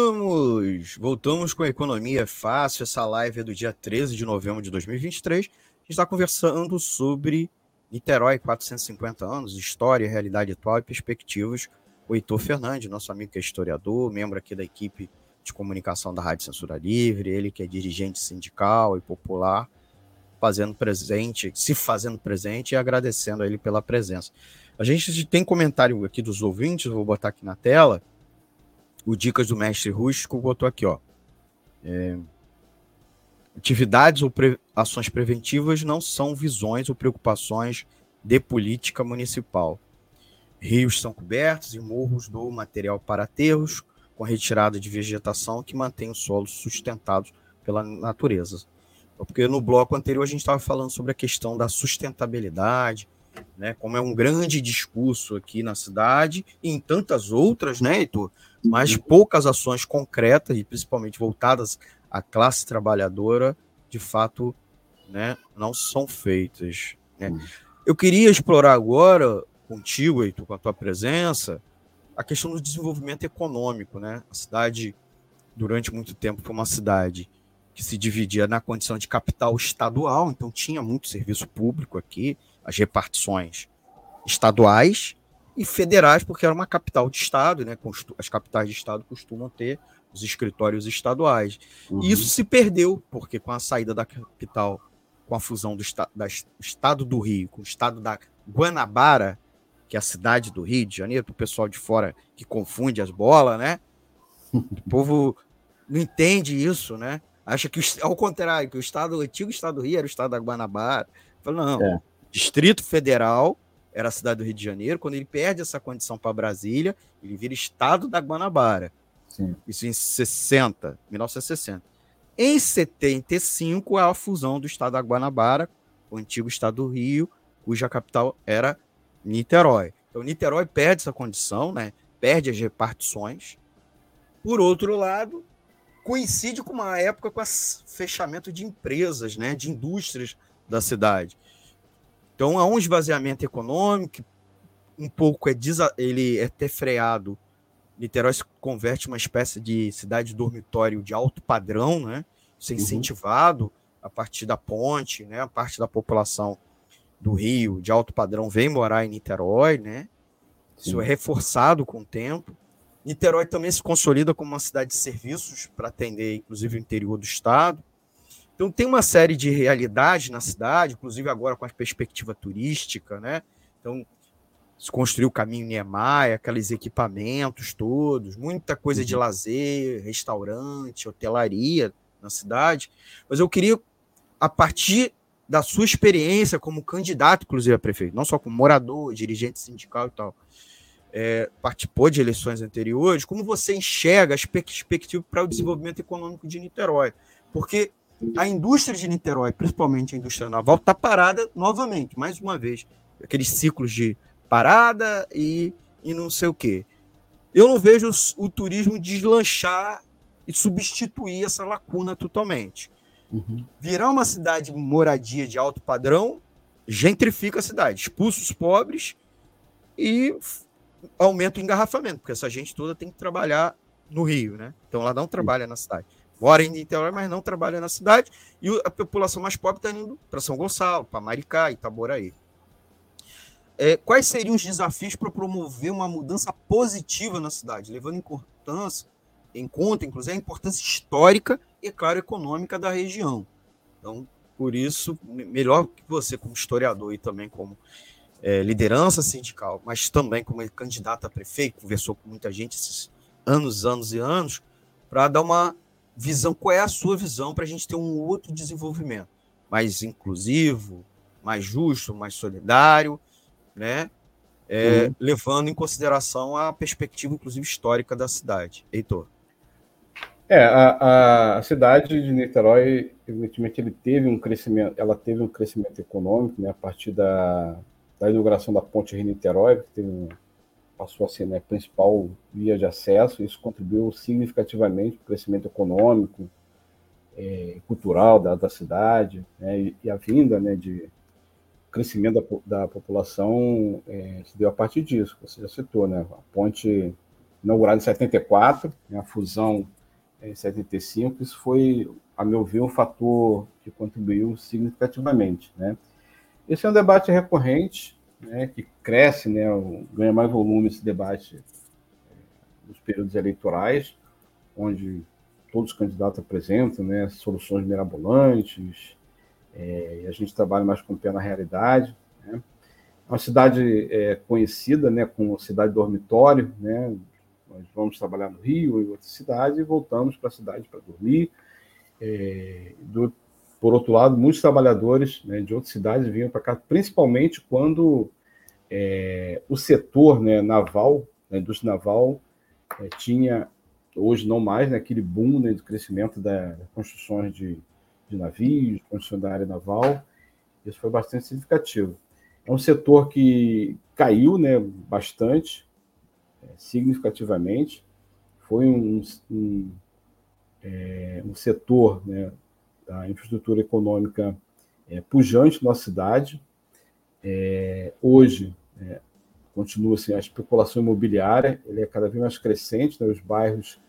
Voltamos com a Economia Fácil, essa live é do dia 13 de novembro de 2023. A gente está conversando sobre Niterói, 450 anos, história, realidade atual e perspectivas. O Heitor Fernandes, nosso amigo que é historiador, membro aqui da equipe de comunicação da Rádio Censura Livre, ele que é dirigente sindical e popular, fazendo presente, se fazendo presente e agradecendo a ele pela presença. A gente tem comentário aqui dos ouvintes, vou botar aqui na tela o Dicas do Mestre Rústico botou aqui, ó. É, atividades ou pre, ações preventivas não são visões ou preocupações de política municipal. Rios são cobertos e morros do material para aterros, com retirada de vegetação que mantém os solos sustentados pela natureza. Porque no bloco anterior a gente estava falando sobre a questão da sustentabilidade, né, como é um grande discurso aqui na cidade e em tantas outras, né, Heitor? Mas poucas ações concretas e principalmente voltadas à classe trabalhadora, de fato, né, não são feitas. Né? Eu queria explorar agora contigo, Heitor, com a tua presença, a questão do desenvolvimento econômico. Né? A cidade, durante muito tempo, foi uma cidade que se dividia na condição de capital estadual, então tinha muito serviço público aqui, as repartições estaduais e federais, porque era uma capital de estado, né? As capitais de estado costumam ter os escritórios estaduais. Uhum. E isso se perdeu, porque com a saída da capital, com a fusão do esta da estado do Rio com o estado da Guanabara, que é a cidade do Rio de Janeiro, para o pessoal de fora que confunde as bolas, né? [laughs] O povo não entende isso, né? Acha que, ao contrário, que o estado, o antigo estado do Rio era o estado da Guanabara. Fala, não, é. Distrito Federal era a cidade do Rio de Janeiro. Quando ele perde essa condição para Brasília, ele vira estado da Guanabara. Sim. Isso em 60, 1960. Em 75, é a fusão do estado da Guanabara, o antigo estado do Rio, cuja capital era Niterói. Então, Niterói perde essa condição, né? perde as repartições. Por outro lado, coincide com uma época com o fechamento de empresas, né? de indústrias da cidade. Então há um esvaziamento econômico, um pouco é ele é até freado. Niterói se converte uma espécie de cidade dormitório de alto padrão, né? Isso é uhum. incentivado uhum. a partir da ponte, né? A parte da população do Rio de alto padrão vem morar em Niterói, né? Isso é reforçado com o tempo. Niterói também se consolida como uma cidade de serviços para atender, inclusive, o interior do estado. Então tem uma série de realidades na cidade, inclusive agora com a perspectiva turística, né? Então se construiu o caminho Niemeyer, aqueles equipamentos todos, muita coisa uhum. de lazer, restaurante, hotelaria na cidade. Mas eu queria, a partir da sua experiência como candidato, inclusive a prefeito, não só como morador, dirigente sindical e tal, é, participou de eleições anteriores, como você enxerga as perspectivas para o desenvolvimento econômico de Niterói? Porque a indústria de Niterói, principalmente a indústria naval, está parada novamente, mais uma vez. Aqueles ciclos de parada e, e não sei o quê. Eu não vejo o, o turismo deslanchar e substituir essa lacuna totalmente. Uhum. Virar uma cidade moradia de alto padrão gentrifica a cidade, expulsa os pobres e aumenta o engarrafamento, porque essa gente toda tem que trabalhar no Rio, né? Então ela não trabalha na cidade. Mora em Niterói, mas não trabalha na cidade, e a população mais pobre está indo para São Gonçalo, para Maricá, Itaboraí. É, quais seriam os desafios para promover uma mudança positiva na cidade, levando importância, em conta, inclusive, a importância histórica e, claro, econômica da região. Então, por isso, melhor que você, como historiador e também como é, liderança sindical, mas também como candidato a prefeito, conversou com muita gente esses anos, anos e anos, para dar uma visão, qual é a sua visão para a gente ter um outro desenvolvimento mais inclusivo, mais justo, mais solidário, né? É, uhum. levando em consideração a perspectiva, inclusive, histórica da cidade. Heitor. É, a, a, cidade de Niterói, evidentemente, ele teve um crescimento, ela teve um crescimento econômico, né, a partir da, da inauguração da ponte Rio-Niterói, que teve passou a ser né, a principal via de acesso, isso contribuiu significativamente para o crescimento econômico, é, cultural da, da cidade, né, e, e, a vinda né, de crescimento da, da população é, se deu a partir disso, você já citou, né, a ponte inaugurada em 74, né, a fusão em 75, isso foi, a meu ver, um fator que contribuiu significativamente, né, esse é um debate recorrente, né, que cresce, né, ganha mais volume esse debate é, nos períodos eleitorais, onde todos os candidatos apresentam né, soluções mirabolantes, é, e a gente trabalha mais com o pé na realidade. Né. É uma cidade é, conhecida né, como cidade dormitório, né, nós vamos trabalhar no Rio e outras cidades e voltamos para a cidade para dormir. É, do, por outro lado, muitos trabalhadores né, de outras cidades vinham para cá, principalmente quando é, o setor né, naval, a indústria naval, é, tinha, hoje não mais, né, aquele boom né, do crescimento das construções de, de navios, construção da área naval. Isso foi bastante significativo. É um setor que caiu né, bastante, é, significativamente. Foi um, um, é, um setor né, da infraestrutura econômica é, pujante na nossa cidade. É, hoje, é, continua assim, a especulação imobiliária ele é cada vez mais crescente, né, os bairros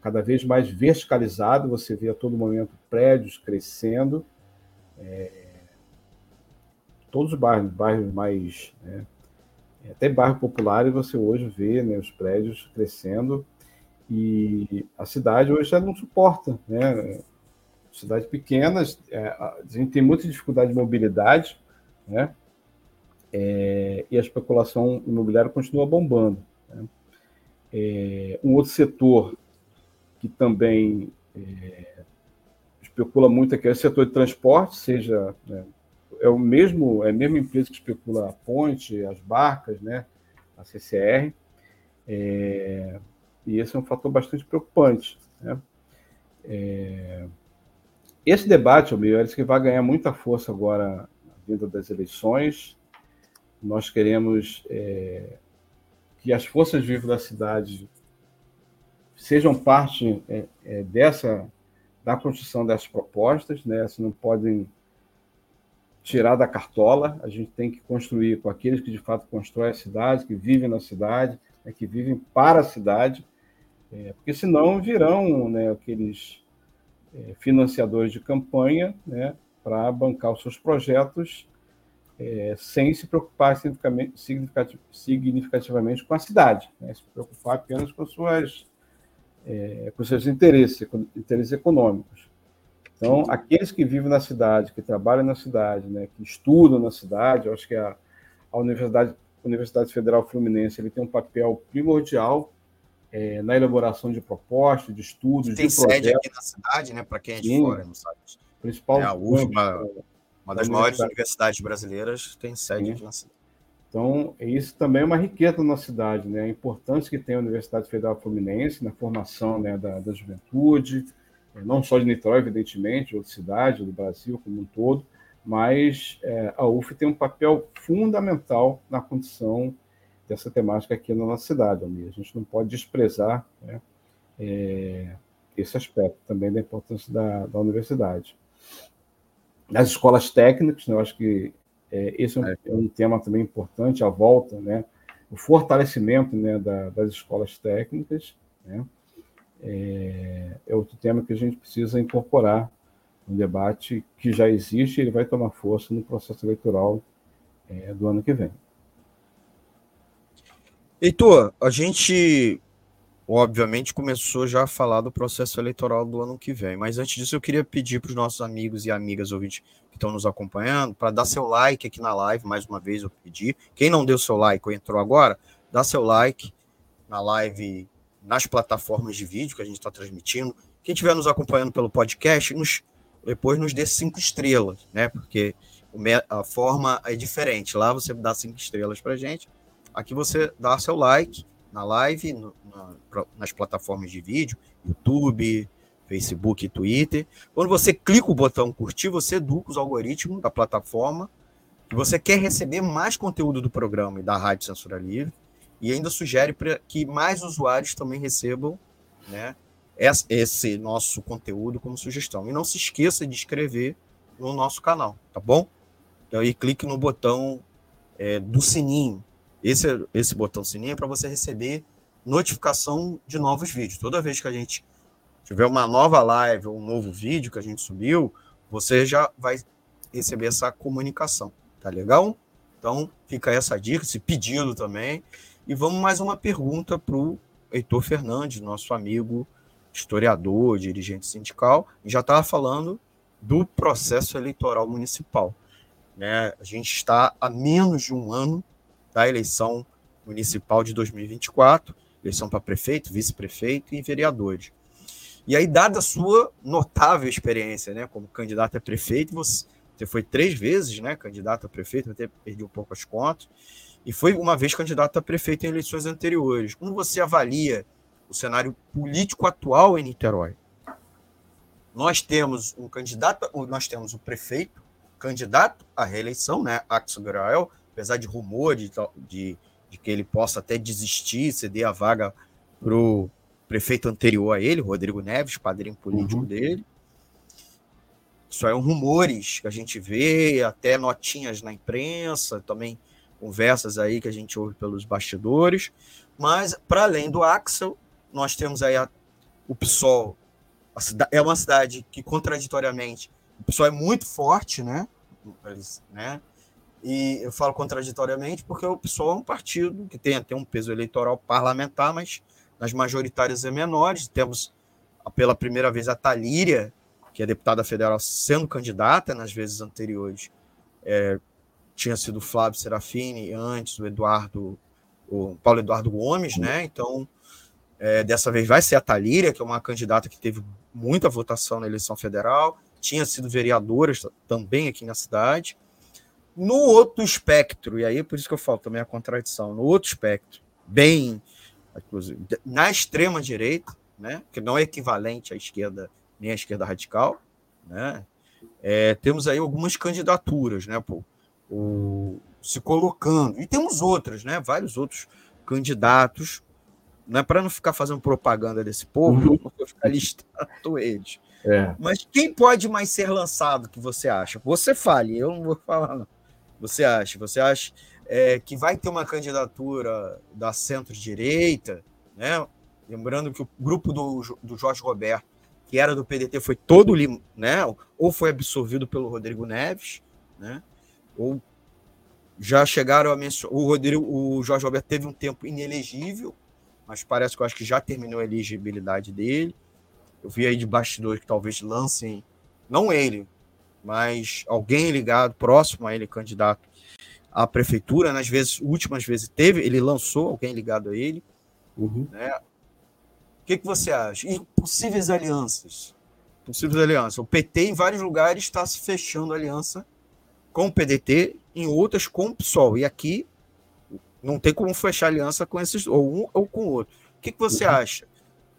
cada vez mais verticalizados, você vê a todo momento prédios crescendo, é, todos os bairros, bairros mais. Né, até bairro popular, você hoje vê né, os prédios crescendo, e a cidade hoje já não suporta, né? Cidades pequenas, é, a gente tem muita dificuldade de mobilidade, né? É, e a especulação imobiliária continua bombando. Né? É, um outro setor que também é, especula muito aqui é o setor de transporte, seja né, é o mesmo é a mesma empresa que especula a ponte, as barcas, né, a CCR, é, e esse é um fator bastante preocupante. Né? É, esse debate, meu, é que vai ganhar muita força agora na vinda das eleições. Nós queremos é, que as forças vivas da cidade sejam parte é, é, dessa da construção dessas propostas, né? Não podem tirar da cartola. A gente tem que construir com aqueles que de fato constroem a cidade, que vivem na cidade, né? que vivem para a cidade, é, porque senão virão né, aqueles financiadores de campanha né, para bancar os seus projetos é, sem se preocupar significativamente com a cidade, né, se preocupar apenas com, suas, é, com seus interesses, interesses econômicos. Então, aqueles que vivem na cidade, que trabalham na cidade, né, que estudam na cidade, eu acho que a, a universidade a Universidade Federal Fluminense ele tem um papel primordial é, na elaboração de propostas, de estudos, tem de sede aqui na cidade, né? Para quem é de Sim, fora, não sabe. Principal é a UFBA, uma das maiores universidades brasileiras, tem sede Sim. aqui na cidade. Então, isso também é uma riqueza na cidade, né? A importância que tem a Universidade Federal Fluminense na formação né, da, da juventude, não só de Niterói, evidentemente, outra cidade do Brasil como um todo, mas é, a UF tem um papel fundamental na condição dessa temática aqui na nossa cidade, Almir. A gente não pode desprezar né, é, esse aspecto também da importância da, da universidade. Nas escolas técnicas, né, eu acho que é, esse é um, é um, tema também importante, a volta, né, o fortalecimento né, da, das escolas técnicas, né, é, é, outro tema que a gente precisa incorporar no debate que já existe e ele vai tomar força no processo eleitoral é, do ano que vem. Heitor, a gente obviamente começou já a falar do processo eleitoral do ano que vem, mas antes disso eu queria pedir para os nossos amigos e amigas ouvintes que estão nos acompanhando para dar seu like aqui na live, mais uma vez eu pedi. Quem não deu seu like ou entrou agora, dá seu like na live nas plataformas de vídeo que a gente está transmitindo. Quem estiver nos acompanhando pelo podcast, nos, depois nos dê cinco estrelas, né? Porque a forma é diferente. Lá você dá cinco estrelas para gente. Aqui você dá seu like na live, no, na, nas plataformas de vídeo, YouTube, Facebook Twitter. Quando você clica o botão curtir, você educa os algoritmos da plataforma que você quer receber mais conteúdo do programa e da Rádio Censura Livre e ainda sugere para que mais usuários também recebam né, esse nosso conteúdo como sugestão. E não se esqueça de inscrever no nosso canal, tá bom? Então aí clique no botão é, do sininho. Esse, esse botão sininho é para você receber notificação de novos vídeos. Toda vez que a gente tiver uma nova live ou um novo vídeo que a gente subiu, você já vai receber essa comunicação. Tá legal? Então, fica essa dica, esse pedido também. E vamos mais uma pergunta para o Heitor Fernandes, nosso amigo historiador, dirigente sindical, já estava falando do processo eleitoral municipal. Né? A gente está a menos de um ano da eleição municipal de 2024, eleição para prefeito, vice-prefeito e vereadores. E aí, dada a sua notável experiência né, como candidato a prefeito, você, você foi três vezes né, candidato a prefeito, até perdi um pouco as contas, e foi uma vez candidato a prefeito em eleições anteriores. Como você avalia o cenário político atual em Niterói? Nós temos um candidato, nós temos o prefeito, candidato à reeleição, né, Axel Grael, apesar de rumores de, de, de, que ele possa até desistir, ceder a vaga para o prefeito anterior a ele, Rodrigo Neves, padrinho político uhum. dele. Isso é um rumores que a gente vê, até notinhas na imprensa, também conversas aí que a gente ouve pelos bastidores. Mas, para além do Axel, nós temos aí a, o PSOL. é uma cidade que, contraditoriamente, o PSOL é muito forte, né? né? E eu falo contraditoriamente porque o PSOL é um partido que tem até um peso eleitoral parlamentar, mas nas majoritárias é menor. Temos pela primeira vez a Talíria, que é deputada federal, sendo candidata nas vezes anteriores, é, tinha sido o Flávio Serafini, antes o Eduardo, o Paulo Eduardo Gomes, né? Então, é, dessa vez vai ser a Talíria, que é uma candidata que teve muita votação na eleição federal, tinha sido vereadora também aqui na cidade. No outro espectro, e aí é por isso que eu falo também a contradição, no outro espectro, bem, inclusive, na extrema direita, né, que não é equivalente à esquerda nem à esquerda radical, né, é, temos aí algumas candidaturas, né, pô, o, se colocando. E temos outras, né? Vários outros candidatos, né? Para não ficar fazendo propaganda desse povo, uhum. eu ficar listando eles. É. Mas quem pode mais ser lançado que você acha? Você fale, eu não vou falar, não. Você acha? Você acha é, que vai ter uma candidatura da centro-direita, né? Lembrando que o grupo do, do Jorge Roberto, que era do PDT, foi todo, né? Ou foi absorvido pelo Rodrigo Neves, né? ou já chegaram a mencionar. O Rodrigo, o Jorge Alberto teve um tempo inelegível, mas parece que eu acho que já terminou a elegibilidade dele. Eu vi aí de bastidores que talvez lancem, não ele, mas alguém ligado, próximo a ele, candidato à prefeitura, nas vezes, últimas vezes teve, ele lançou alguém ligado a ele. Uhum. Né? O que, que você acha? E possíveis alianças? Possíveis alianças. O PT, em vários lugares, está se fechando aliança com o PDT, em outras com o PSOL. E aqui não tem como fechar aliança com esses, ou um ou com o outro. O que, que você uhum. acha,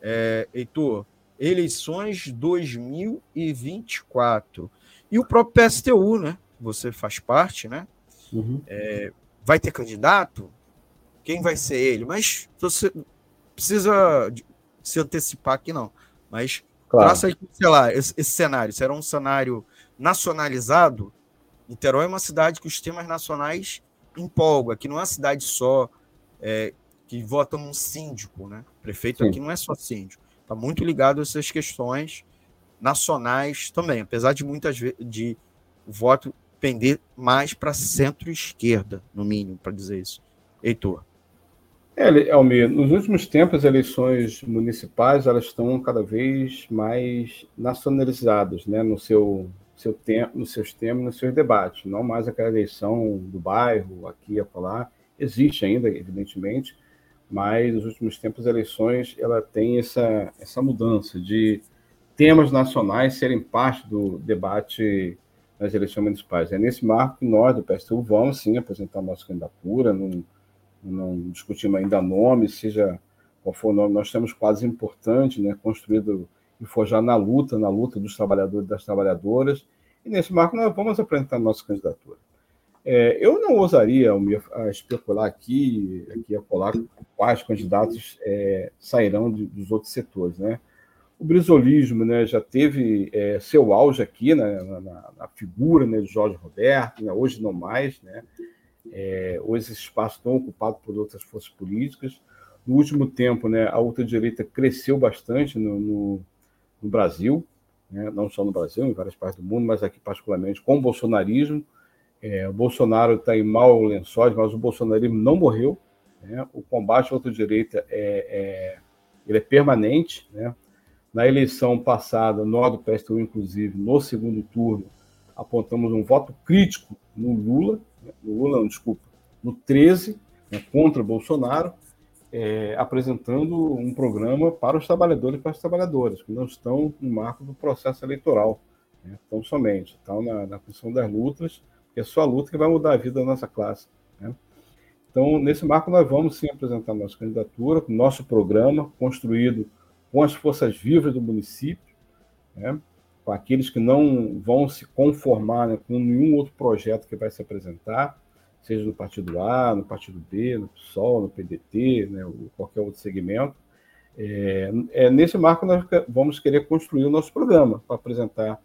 é, Heitor? Eleições 2024. E o próprio PSTU, né? Você faz parte, né? Uhum. É, vai ter candidato? Quem vai ser ele? Mas você precisa se antecipar aqui, não. Mas claro. traça aí, sei lá, esse, esse cenário. Será um cenário nacionalizado? Niterói é uma cidade que os temas nacionais empolgam. Aqui não é uma cidade só é, que vota num síndico, né? O prefeito Sim. aqui não é só síndico. Está muito ligado a essas questões nacionais também, apesar de muitas vezes de o voto pender mais para centro-esquerda, no mínimo, para dizer isso. Heitor. É, Almir, nos últimos tempos, as eleições municipais elas estão cada vez mais nacionalizadas né, no seu, seu tempo, nos seus temas, nos seus debates. Não mais aquela eleição do bairro, aqui e acolá. Existe ainda, evidentemente, mas nos últimos tempos as eleições ela tem essa, essa mudança de temas nacionais serem parte do debate nas eleições municipais. É nesse marco que nós, do PSTU, vamos sim apresentar nossa candidatura, não, não discutimos ainda nome, seja qual for o nome, nós temos quase importante, né, construído e forjar na luta, na luta dos trabalhadores e das trabalhadoras, e nesse marco nós vamos apresentar nossa candidatura. É, eu não ousaria a especular aqui, aqui a colar quais candidatos é, sairão de, dos outros setores, né? O brisolismo né, já teve é, seu auge aqui né, na, na, figura né, de Jorge Roberto, né, hoje não mais. Né, é, hoje esse espaço estão ocupado por outras forças políticas. No último tempo, né, a ultradireita cresceu bastante no, no, no Brasil, né, não só no Brasil, em várias partes do mundo, mas aqui particularmente com o bolsonarismo. É, o Bolsonaro está em mau lençóis, mas o bolsonarismo não morreu. Né, o combate à ultradireita é, é, ele é permanente. Né, na eleição passada, nós do PSTU, inclusive, no segundo turno, apontamos um voto crítico no Lula, né, no Lula, não, desculpa, no 13, né, contra Bolsonaro, é, apresentando um programa para os trabalhadores e para as trabalhadoras, que não estão no marco do processo eleitoral, né, tão somente, estão na, na das lutas, que é só a luta que vai mudar a vida da nossa classe. Né. Então, nesse marco, nós vamos sim apresentar nossa candidatura, nosso programa, construído com as forças vivas do município, né, com aqueles que não vão se conformar né, com nenhum outro projeto que vai se apresentar, seja no partido A, no partido B, no PSOL, no PDT, né, ou qualquer outro segmento. É, é, nesse marco nós vamos querer construir o nosso programa para apresentar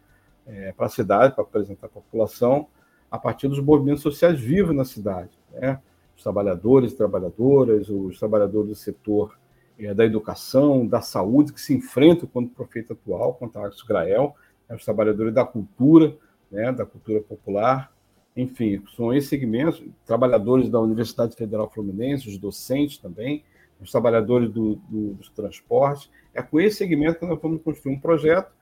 é, para a cidade, para apresentar a população, a partir dos movimentos sociais vivos na cidade. Né? Os trabalhadores e trabalhadoras, os trabalhadores do setor é, da educação, da saúde, que se enfrentam contra o prefeito atual, contra Axel Grael, né, os trabalhadores da cultura, né, da cultura popular, enfim, são esses segmentos, trabalhadores da Universidade Federal Fluminense, os docentes também, os trabalhadores do, do, dos transportes. É com esse segmento que nós vamos construir um projeto,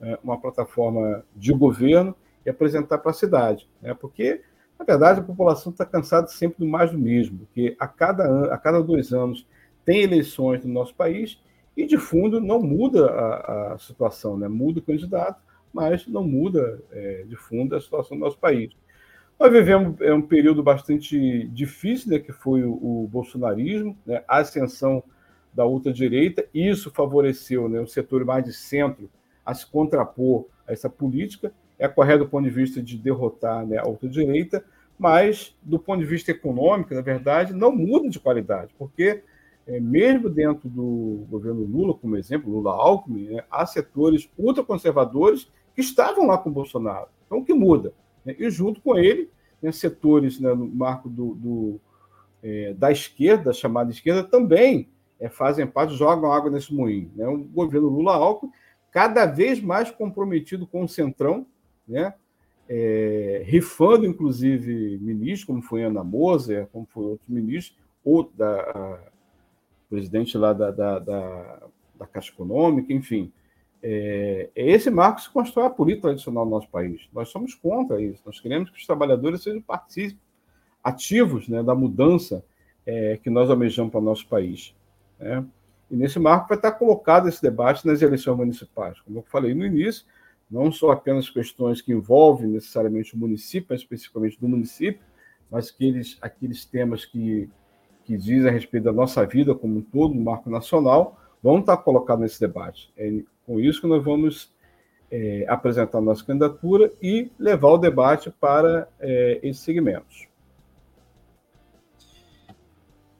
é, uma plataforma de governo e apresentar para a cidade. Né? Porque, na verdade, a população está cansada sempre do mais do mesmo, porque a cada, an a cada dois anos tem eleições no nosso país e, de fundo, não muda a, a situação, né? muda o candidato, mas não muda, é, de fundo, a situação do nosso país. Nós vivemos é, um período bastante difícil, né, que foi o, o bolsonarismo, né, a ascensão da ultradireita, isso favoreceu né, o setor mais de centro a se contrapor a essa política, é correto do ponto de vista de derrotar né, a ultradireita, mas do ponto de vista econômico, na verdade, não muda de qualidade, porque é, mesmo dentro do governo Lula, como exemplo, Lula-Alckmin, né, há setores ultraconservadores que estavam lá com o Bolsonaro. Então, o que muda? Né? E junto com ele, né, setores né, no marco do, do é, da esquerda, chamada esquerda, também é, fazem parte, jogam água nesse moinho. Né? O governo Lula-Alckmin cada vez mais comprometido com o Centrão, né? É, rifando, inclusive, ministros, como foi Ana Moser, como foi outros ministros, ou da, presidente lá da, da, da, da Caixa Econômica, enfim. É, é esse marco que se constrói a política tradicional do nosso país. Nós somos contra isso. Nós queremos que os trabalhadores sejam participem ativos né, da mudança é, que nós almejamos para o nosso país. Né? E nesse marco vai estar colocado esse debate nas eleições municipais. Como eu falei no início, não só apenas questões que envolvem necessariamente o município, especificamente do município, mas aqueles, aqueles temas que, que dizem a respeito da nossa vida como um todo, no marco nacional, vão estar colocados nesse debate. É com isso que nós vamos é, apresentar nossa candidatura e levar o debate para é, esses segmentos.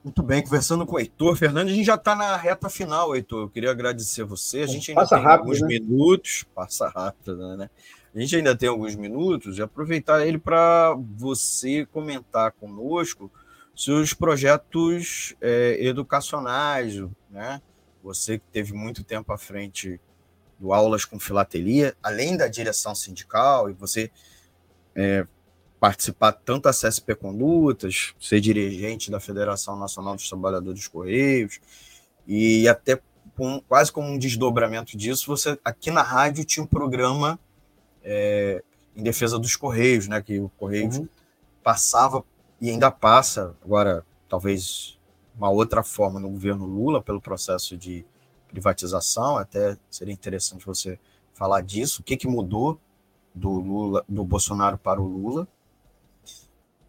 Muito bem, conversando com o Heitor Fernandes, a gente já está na reta final, Heitor. Eu queria agradecer você. A gente ainda passa tem rápido, alguns né? minutos, passa rápido, né? A gente ainda tem alguns minutos e aproveitar ele para você comentar conosco seus projetos é, educacionais, né? Você que teve muito tempo à frente do Aulas com Filatelia, além da direção sindical, e você é, participar tanto da CSP Condutas, ser dirigente da Federação Nacional dos Trabalhadores dos Correios, e até com, quase como um desdobramento disso, você aqui na rádio tinha um programa é, em defesa dos Correios, né? Que o Correios uhum. passava e ainda passa, agora talvez uma outra forma no governo Lula, pelo processo de privatização, até seria interessante você falar disso, o que, que mudou do Lula, do Bolsonaro para o Lula.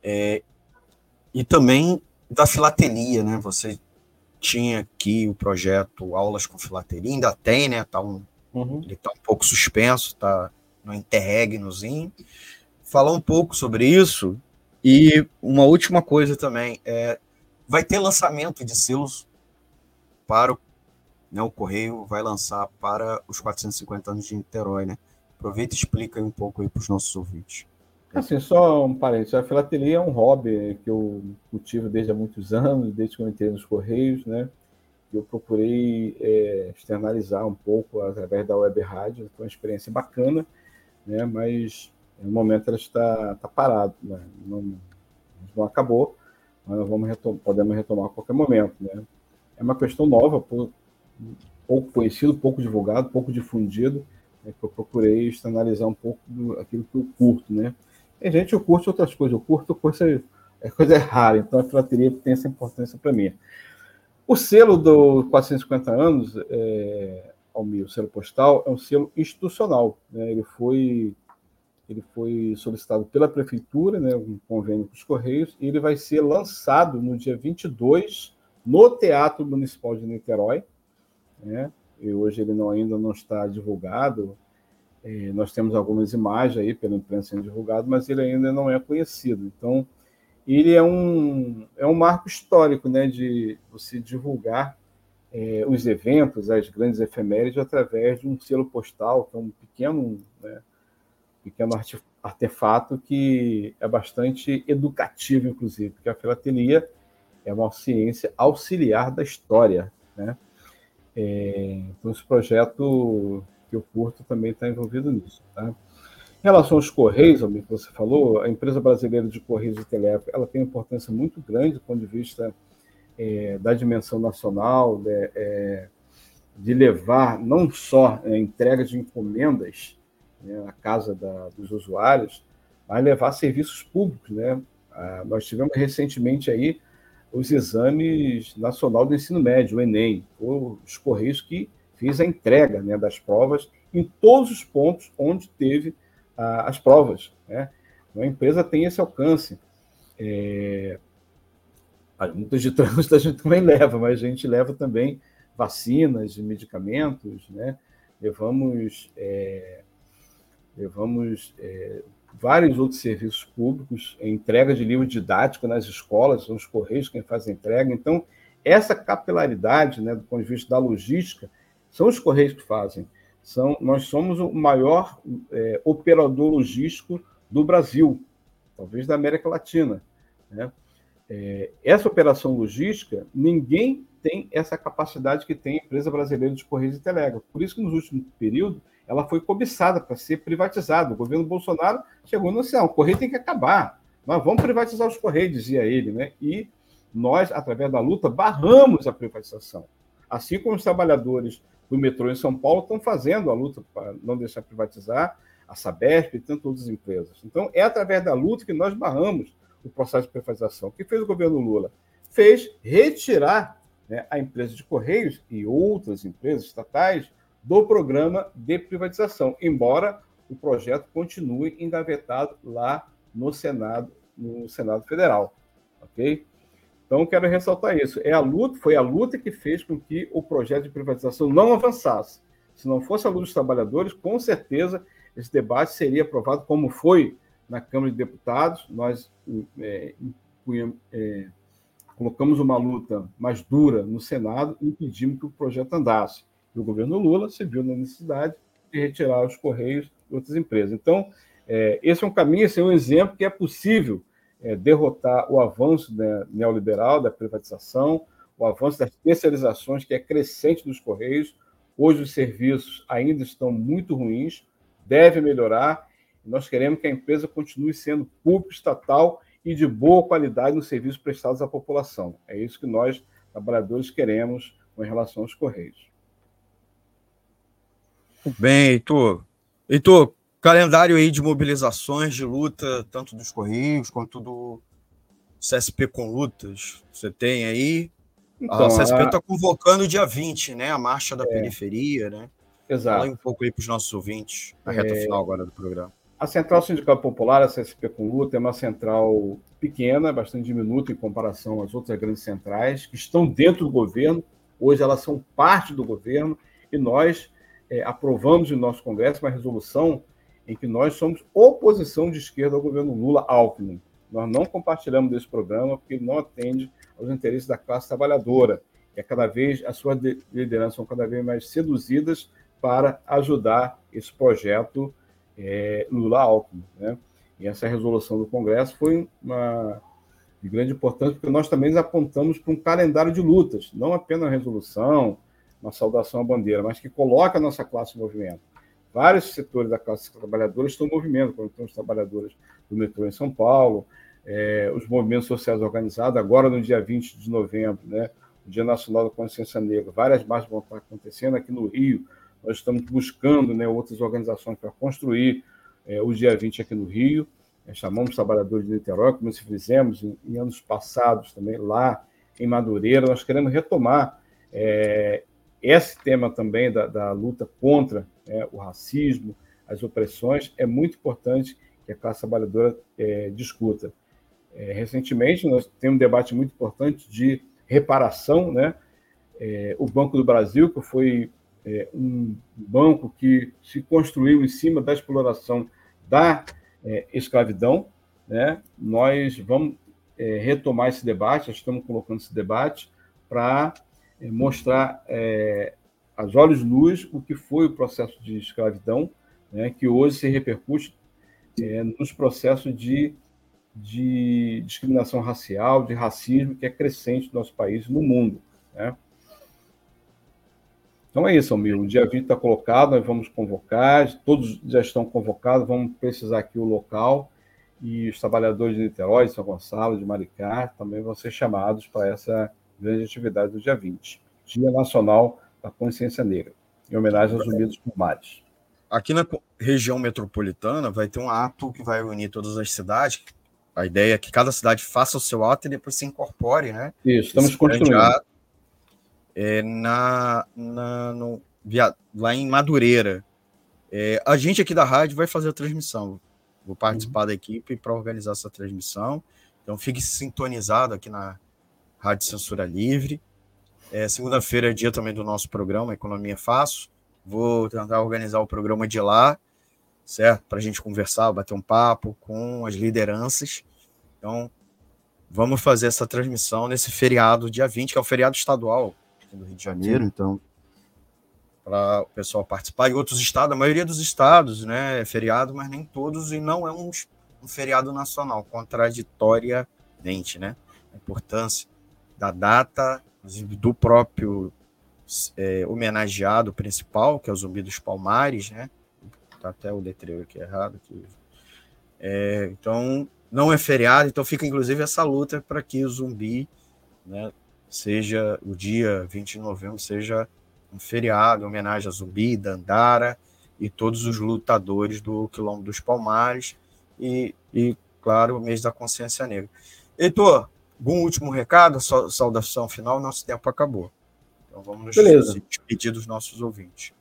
É, e também da filatelia, né? Você tinha aqui o projeto Aulas com Filatelia, ainda tem, né? Tá um, uhum. Ele está um pouco suspenso, está no interregnozinho. Falar um pouco sobre isso. E uma última coisa também, é, vai ter lançamento de selos para o, né, o Correio vai lançar para os 450 anos de Niterói, né? Aproveita e explica um pouco aí para os nossos ouvintes. Assim, só um parênteses, a filatelia é um hobby que eu cultivo desde há muitos anos, desde que eu entrei nos Correios, né? Eu procurei é, externalizar um pouco através da web rádio, foi uma experiência bacana, né? Mas no momento ela está, está parado, né? não, não acabou, mas vamos retom podemos retomar a qualquer momento, né? É uma questão nova, pouco conhecido, pouco divulgado, pouco difundido, né? que eu procurei externalizar um pouco do, aquilo que eu curto, né? Tem gente que curte outras coisas, eu curto coisa, é coisa rara, então a filatelia tem essa importância para mim. O selo do 450 anos, é, ao meu selo postal, é um selo institucional. Né? Ele, foi, ele foi solicitado pela prefeitura, né, um convênio com os Correios, e ele vai ser lançado no dia 22 no Teatro Municipal de Niterói. Né? E hoje ele não, ainda não está divulgado, é, nós temos algumas imagens aí pela imprensa sendo divulgado, mas ele ainda não é conhecido. Então, ele é um, é um marco histórico né, de você divulgar é, os eventos, as grandes efemérides, através de um selo postal, que é um pequeno, né, pequeno artefato que é bastante educativo, inclusive, porque a filatelia é uma ciência auxiliar da história. Né? É, então, esse projeto que o Porto também está envolvido nisso. Tá? Em relação aos Correios, amigo, que você falou, a empresa brasileira de Correios e Telégrafo ela tem uma importância muito grande do ponto de vista é, da dimensão nacional, de, é, de, levar não só a entrega de encomendas né, à casa da, dos usuários, mas levar serviços públicos. Né? Ah, nós tivemos recentemente aí os exames nacional do ensino médio, o Enem, os Correios que fiz a entrega né, das provas em todos os pontos onde teve ah, as provas. Né? Então, a empresa tem esse alcance. É... As multas de trânsito a gente também leva, mas a gente leva também vacinas e medicamentos, né? levamos, é... levamos é... vários outros serviços públicos, entrega de livro didático nas escolas, são os Correios quem faz a entrega. Então, essa capilaridade, né, do ponto de vista da logística, são os Correios que fazem. São, nós somos o maior é, operador logístico do Brasil, talvez da América Latina. Né? É, essa operação logística, ninguém tem essa capacidade que tem a empresa brasileira de Correios e Telégrafo. Por isso que nos últimos períodos ela foi cobiçada para ser privatizada. O governo Bolsonaro chegou no céu, o Correio tem que acabar. Nós vamos privatizar os Correios, dizia ele, né? E nós, através da luta, barramos a privatização. Assim como os trabalhadores do metrô em São Paulo estão fazendo a luta para não deixar privatizar a Sabesp e tantas outras empresas. Então, é através da luta que nós barramos o processo de privatização. O que fez o governo Lula? Fez retirar né, a empresa de Correios e outras empresas estatais do programa de privatização, embora o projeto continue engavetado lá no Senado, no Senado Federal, ok? Então quero ressaltar isso. É a luta, foi a luta que fez com que o projeto de privatização não avançasse. Se não fosse a luta dos trabalhadores, com certeza esse debate seria aprovado como foi na Câmara de Deputados. Nós é, é, colocamos uma luta mais dura no Senado e impedimos que o projeto andasse. E o governo Lula se viu na necessidade de retirar os Correios de outras empresas. Então, é, esse é um caminho, esse é um exemplo que é possível é, derrotar o avanço né, neoliberal da privatização, o avanço das especializações, que é crescente dos Correios. Hoje os serviços ainda estão muito ruins, deve melhorar. Nós queremos que a empresa continue sendo pública, estatal e de boa qualidade nos serviços prestados à população. É isso que nós, trabalhadores, queremos com relação aos Correios. Bem, Heitor. Heitor, calendário aí de mobilizações, de luta, tanto dos Correios quanto do CSP com lutas. Você tem aí. Então, a CSP está a... convocando o dia 20, né? A marcha da é. periferia, né? Exato. Fala um pouco aí para os nossos ouvintes, na reta é... final agora do programa. A Central Sindical Popular, a CSP com luta, é uma central pequena, bastante diminuta em comparação às outras grandes centrais, que estão dentro do governo. Hoje elas são parte do governo e nós é, aprovamos no nosso Congresso uma resolução em que nós somos oposição de esquerda ao governo Lula-Alckmin. Nós não compartilhamos desse programa porque não atende aos interesses da classe trabalhadora. E é cada vez as suas lideranças são cada vez mais seduzidas para ajudar esse projeto é, Lula-Alckmin. Né? E essa resolução do Congresso foi uma de grande importância, porque nós também apontamos para um calendário de lutas, não apenas a resolução, uma saudação à bandeira, mas que coloca a nossa classe em movimento. Vários setores da classe trabalhadora estão em movimento, como estão os trabalhadores do metrô em São Paulo, é, os movimentos sociais organizados, agora no dia 20 de novembro, né, o Dia Nacional da Consciência Negra, várias marchas vão estar acontecendo aqui no Rio, nós estamos buscando né, outras organizações para construir é, o dia 20 aqui no Rio, é, chamamos trabalhadores de Niterói, como se fizemos em, em, anos passados também, lá em Madureira, nós queremos retomar é, esse tema também da, da luta contra né, o racismo, as opressões, é muito importante que a classe trabalhadora é, discuta. É, recentemente, nós temos um debate muito importante de reparação, né? É, o Banco do Brasil, que foi é, um banco que se construiu em cima da exploração da é, escravidão, né? Nós vamos é, retomar esse debate, estamos colocando esse debate para mostrar é, aos olhos luz o que foi o processo de escravidão, né, que hoje se repercute é, nos processos de, de discriminação racial, de racismo, que é crescente no nosso país e no mundo. Né? Então é isso, Almir. O dia 20 está colocado, nós vamos convocar, todos já estão convocados, vamos precisar aqui o local, e os trabalhadores de Niterói, de São Gonçalo, de Maricá, também vão ser chamados para essa grande atividade do dia 20, Dia Nacional da Consciência Negra, em homenagem aos Unidos por Mares. Aqui na região metropolitana vai ter um ato que vai unir todas as cidades. A ideia é que cada cidade faça o seu ato e depois se incorpore, né? Isso, estamos construindo. Ato, é, na, na, no, via, lá em Madureira. É, a gente aqui da rádio vai fazer a transmissão. Vou participar uhum. da equipe para organizar essa transmissão. Então fique sintonizado aqui na, Rádio Censura Livre. É, Segunda-feira é dia também do nosso programa, Economia Fácil. Vou tentar organizar o programa de lá, certo? Para a gente conversar, bater um papo com as lideranças. Então, vamos fazer essa transmissão nesse feriado, dia 20, que é o feriado estadual do Rio de Janeiro. Então, para o pessoal participar. E outros estados, a maioria dos estados, né, é feriado, mas nem todos, e não é um, um feriado nacional, contraditoriamente, né? A importância da data, do próprio é, homenageado principal, que é o Zumbi dos Palmares, né? Tá até o letreiro aqui errado. Aqui. É, então, não é feriado, então fica inclusive essa luta para que o Zumbi, né, seja o dia 20 de novembro, seja um feriado, em homenagem a Zumbi, Dandara e todos os lutadores do Quilombo dos Palmares e, e claro, o mês da consciência negra. Heitor, algum último recado, saudação final, nosso tempo acabou. Então vamos nos Beleza. despedir dos nossos ouvintes.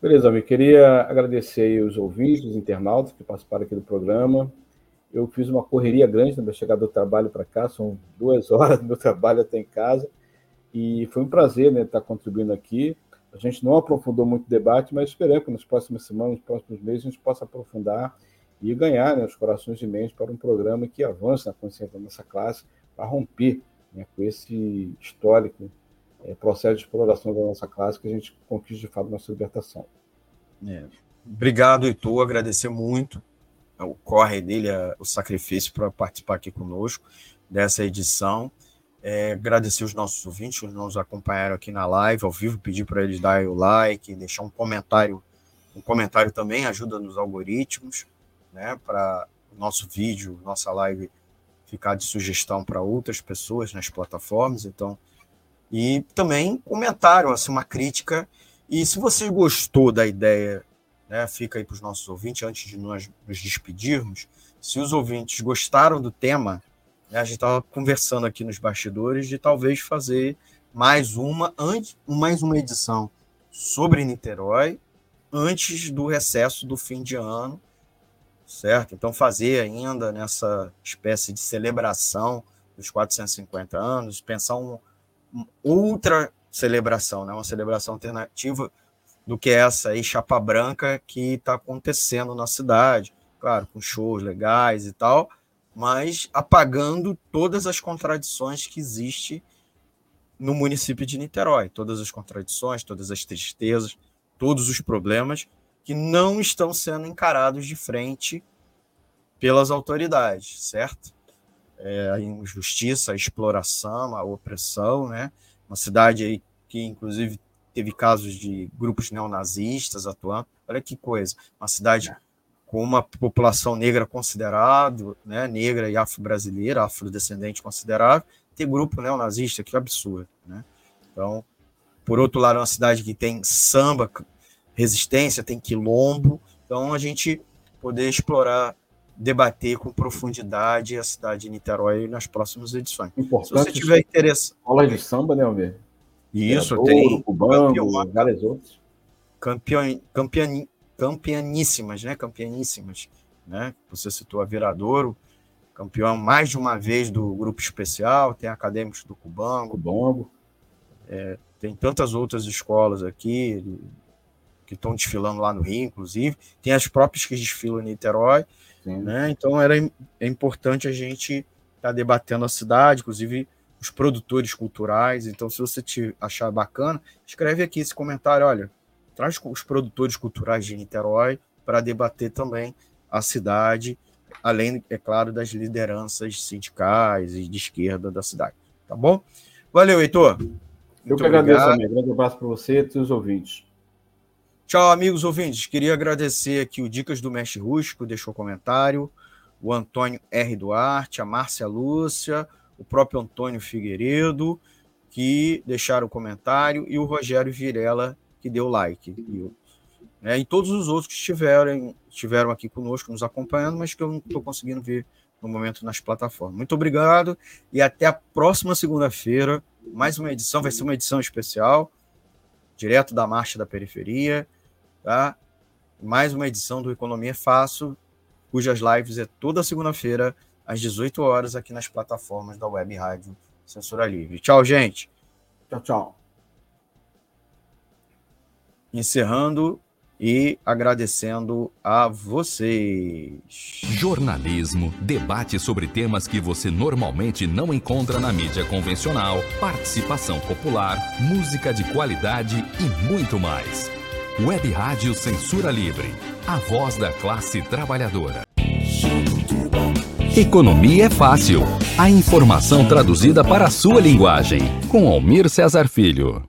Beleza, amigo. Queria agradecer os ouvintes, os internautas que participaram aqui do programa. Eu fiz uma correria grande na minha chegada do trabalho para cá, são duas [laughs] horas do meu trabalho até em casa, e foi um prazer né, estar contribuindo aqui. A gente não aprofundou muito o debate, mas esperamos que nas próximas semanas, nos próximos meses, a gente possa aprofundar e ganhar né, os corações de mente para um programa que avance na consciência da nossa classe para romper né, com esse histórico é, processo de exploração da nossa classe que a gente conquiste de fato nossa libertação. É. Obrigado, Heitor, agradecer muito o corre dele, o sacrifício para participar aqui conosco dessa edição. É, agradecer os nossos ouvintes que nos acompanharam aqui na live, ao vivo, pedir para eles darem o like, deixar um comentário. Um comentário também ajuda nos algoritmos, né, para nosso vídeo, nossa live ficar de sugestão para outras pessoas nas plataformas. Então, e também comentário, assim, uma crítica. E se você gostou da ideia, né, fica aí para os nossos ouvintes, antes de nós nos despedirmos, se os ouvintes gostaram do tema, né, a gente estava conversando aqui nos bastidores de talvez fazer mais uma, antes, mais uma edição sobre Niterói antes do recesso do fim de ano, certo? Então fazer ainda nessa espécie de celebração dos 450 anos, pensar um, outra celebração, né? uma celebração alternativa do que essa aí, chapa branca, que está acontecendo na cidade. Claro, com shows legais e tal, mas apagando todas as contradições que existem no município de Niterói. Todas as contradições, todas as tristezas, todos os problemas que não estão sendo encarados de frente pelas autoridades, certo? é, a injustiça, a exploração, a opressão, né? Uma cidade aí que, inclusive, teve casos de grupos neonazistas atuando. Olha que coisa, uma cidade com uma população negra considerável, né? Negra e afro-brasileira, afrodescendente considerável, ter grupo neonazista, que absurdo, né? Então, por outro lado, é uma cidade que tem samba, resistência, tem quilombo, então a gente poder explorar debater com profundidade a cidade de Niterói nas próximas edições. Importante Se você tiver interesse. Escola de samba, né, Almir? Isso, tem. Cubango, várias outras. Campeão, campean, campeaníssimas, né? Campeaníssimas. Né? Você citou a Viradouro, campeão mais de uma vez do grupo especial, tem acadêmicos do Cubango. Cubango. É, tem tantas outras escolas aqui que estão desfilando lá no Rio, inclusive. Tem as próprias que desfilam em Niterói. Né? Então era é importante a gente estar tá debatendo a cidade, inclusive os produtores culturais. Então, se você te achar bacana, escreve aqui esse comentário. Olha, traz os produtores culturais de Niterói para debater também a cidade, além, é claro, das lideranças sindicais e de esquerda da cidade. Tá bom? Valeu, Heitor. Eu que agradeço, amigo. Grande abraço para você e seus ouvintes. Tchau, amigos ouvintes. Queria agradecer aqui o Dicas do Mestre Rústico, deixou comentário, o Antônio R. Duarte, a Márcia Lúcia, o próprio Antônio Figueiredo, que deixaram o comentário, e o Rogério Virela, que deu like. E, né, e todos os outros que estiveram, estiveram aqui conosco, nos acompanhando, mas que eu não estou conseguindo ver no momento nas plataformas. Muito obrigado e até a próxima segunda-feira. Mais uma edição, vai ser uma edição especial, direto da Marcha da Periferia tá? Mais uma edição do Economia Fácil, cujas lives é toda segunda-feira, às 18 horas, aqui nas plataformas da Web Rádio Censura Livre. Tchau, gente. Tchau, tchau. Encerrando e agradecendo a vocês. Jornalismo, debate sobre temas que você normalmente não encontra na mídia convencional, participação popular, música de qualidade e muito mais. Web Rádio Censura Livre, a voz da classe trabalhadora. Economia é fácil. A informação traduzida para a sua linguagem. Com Almir Cesar Filho.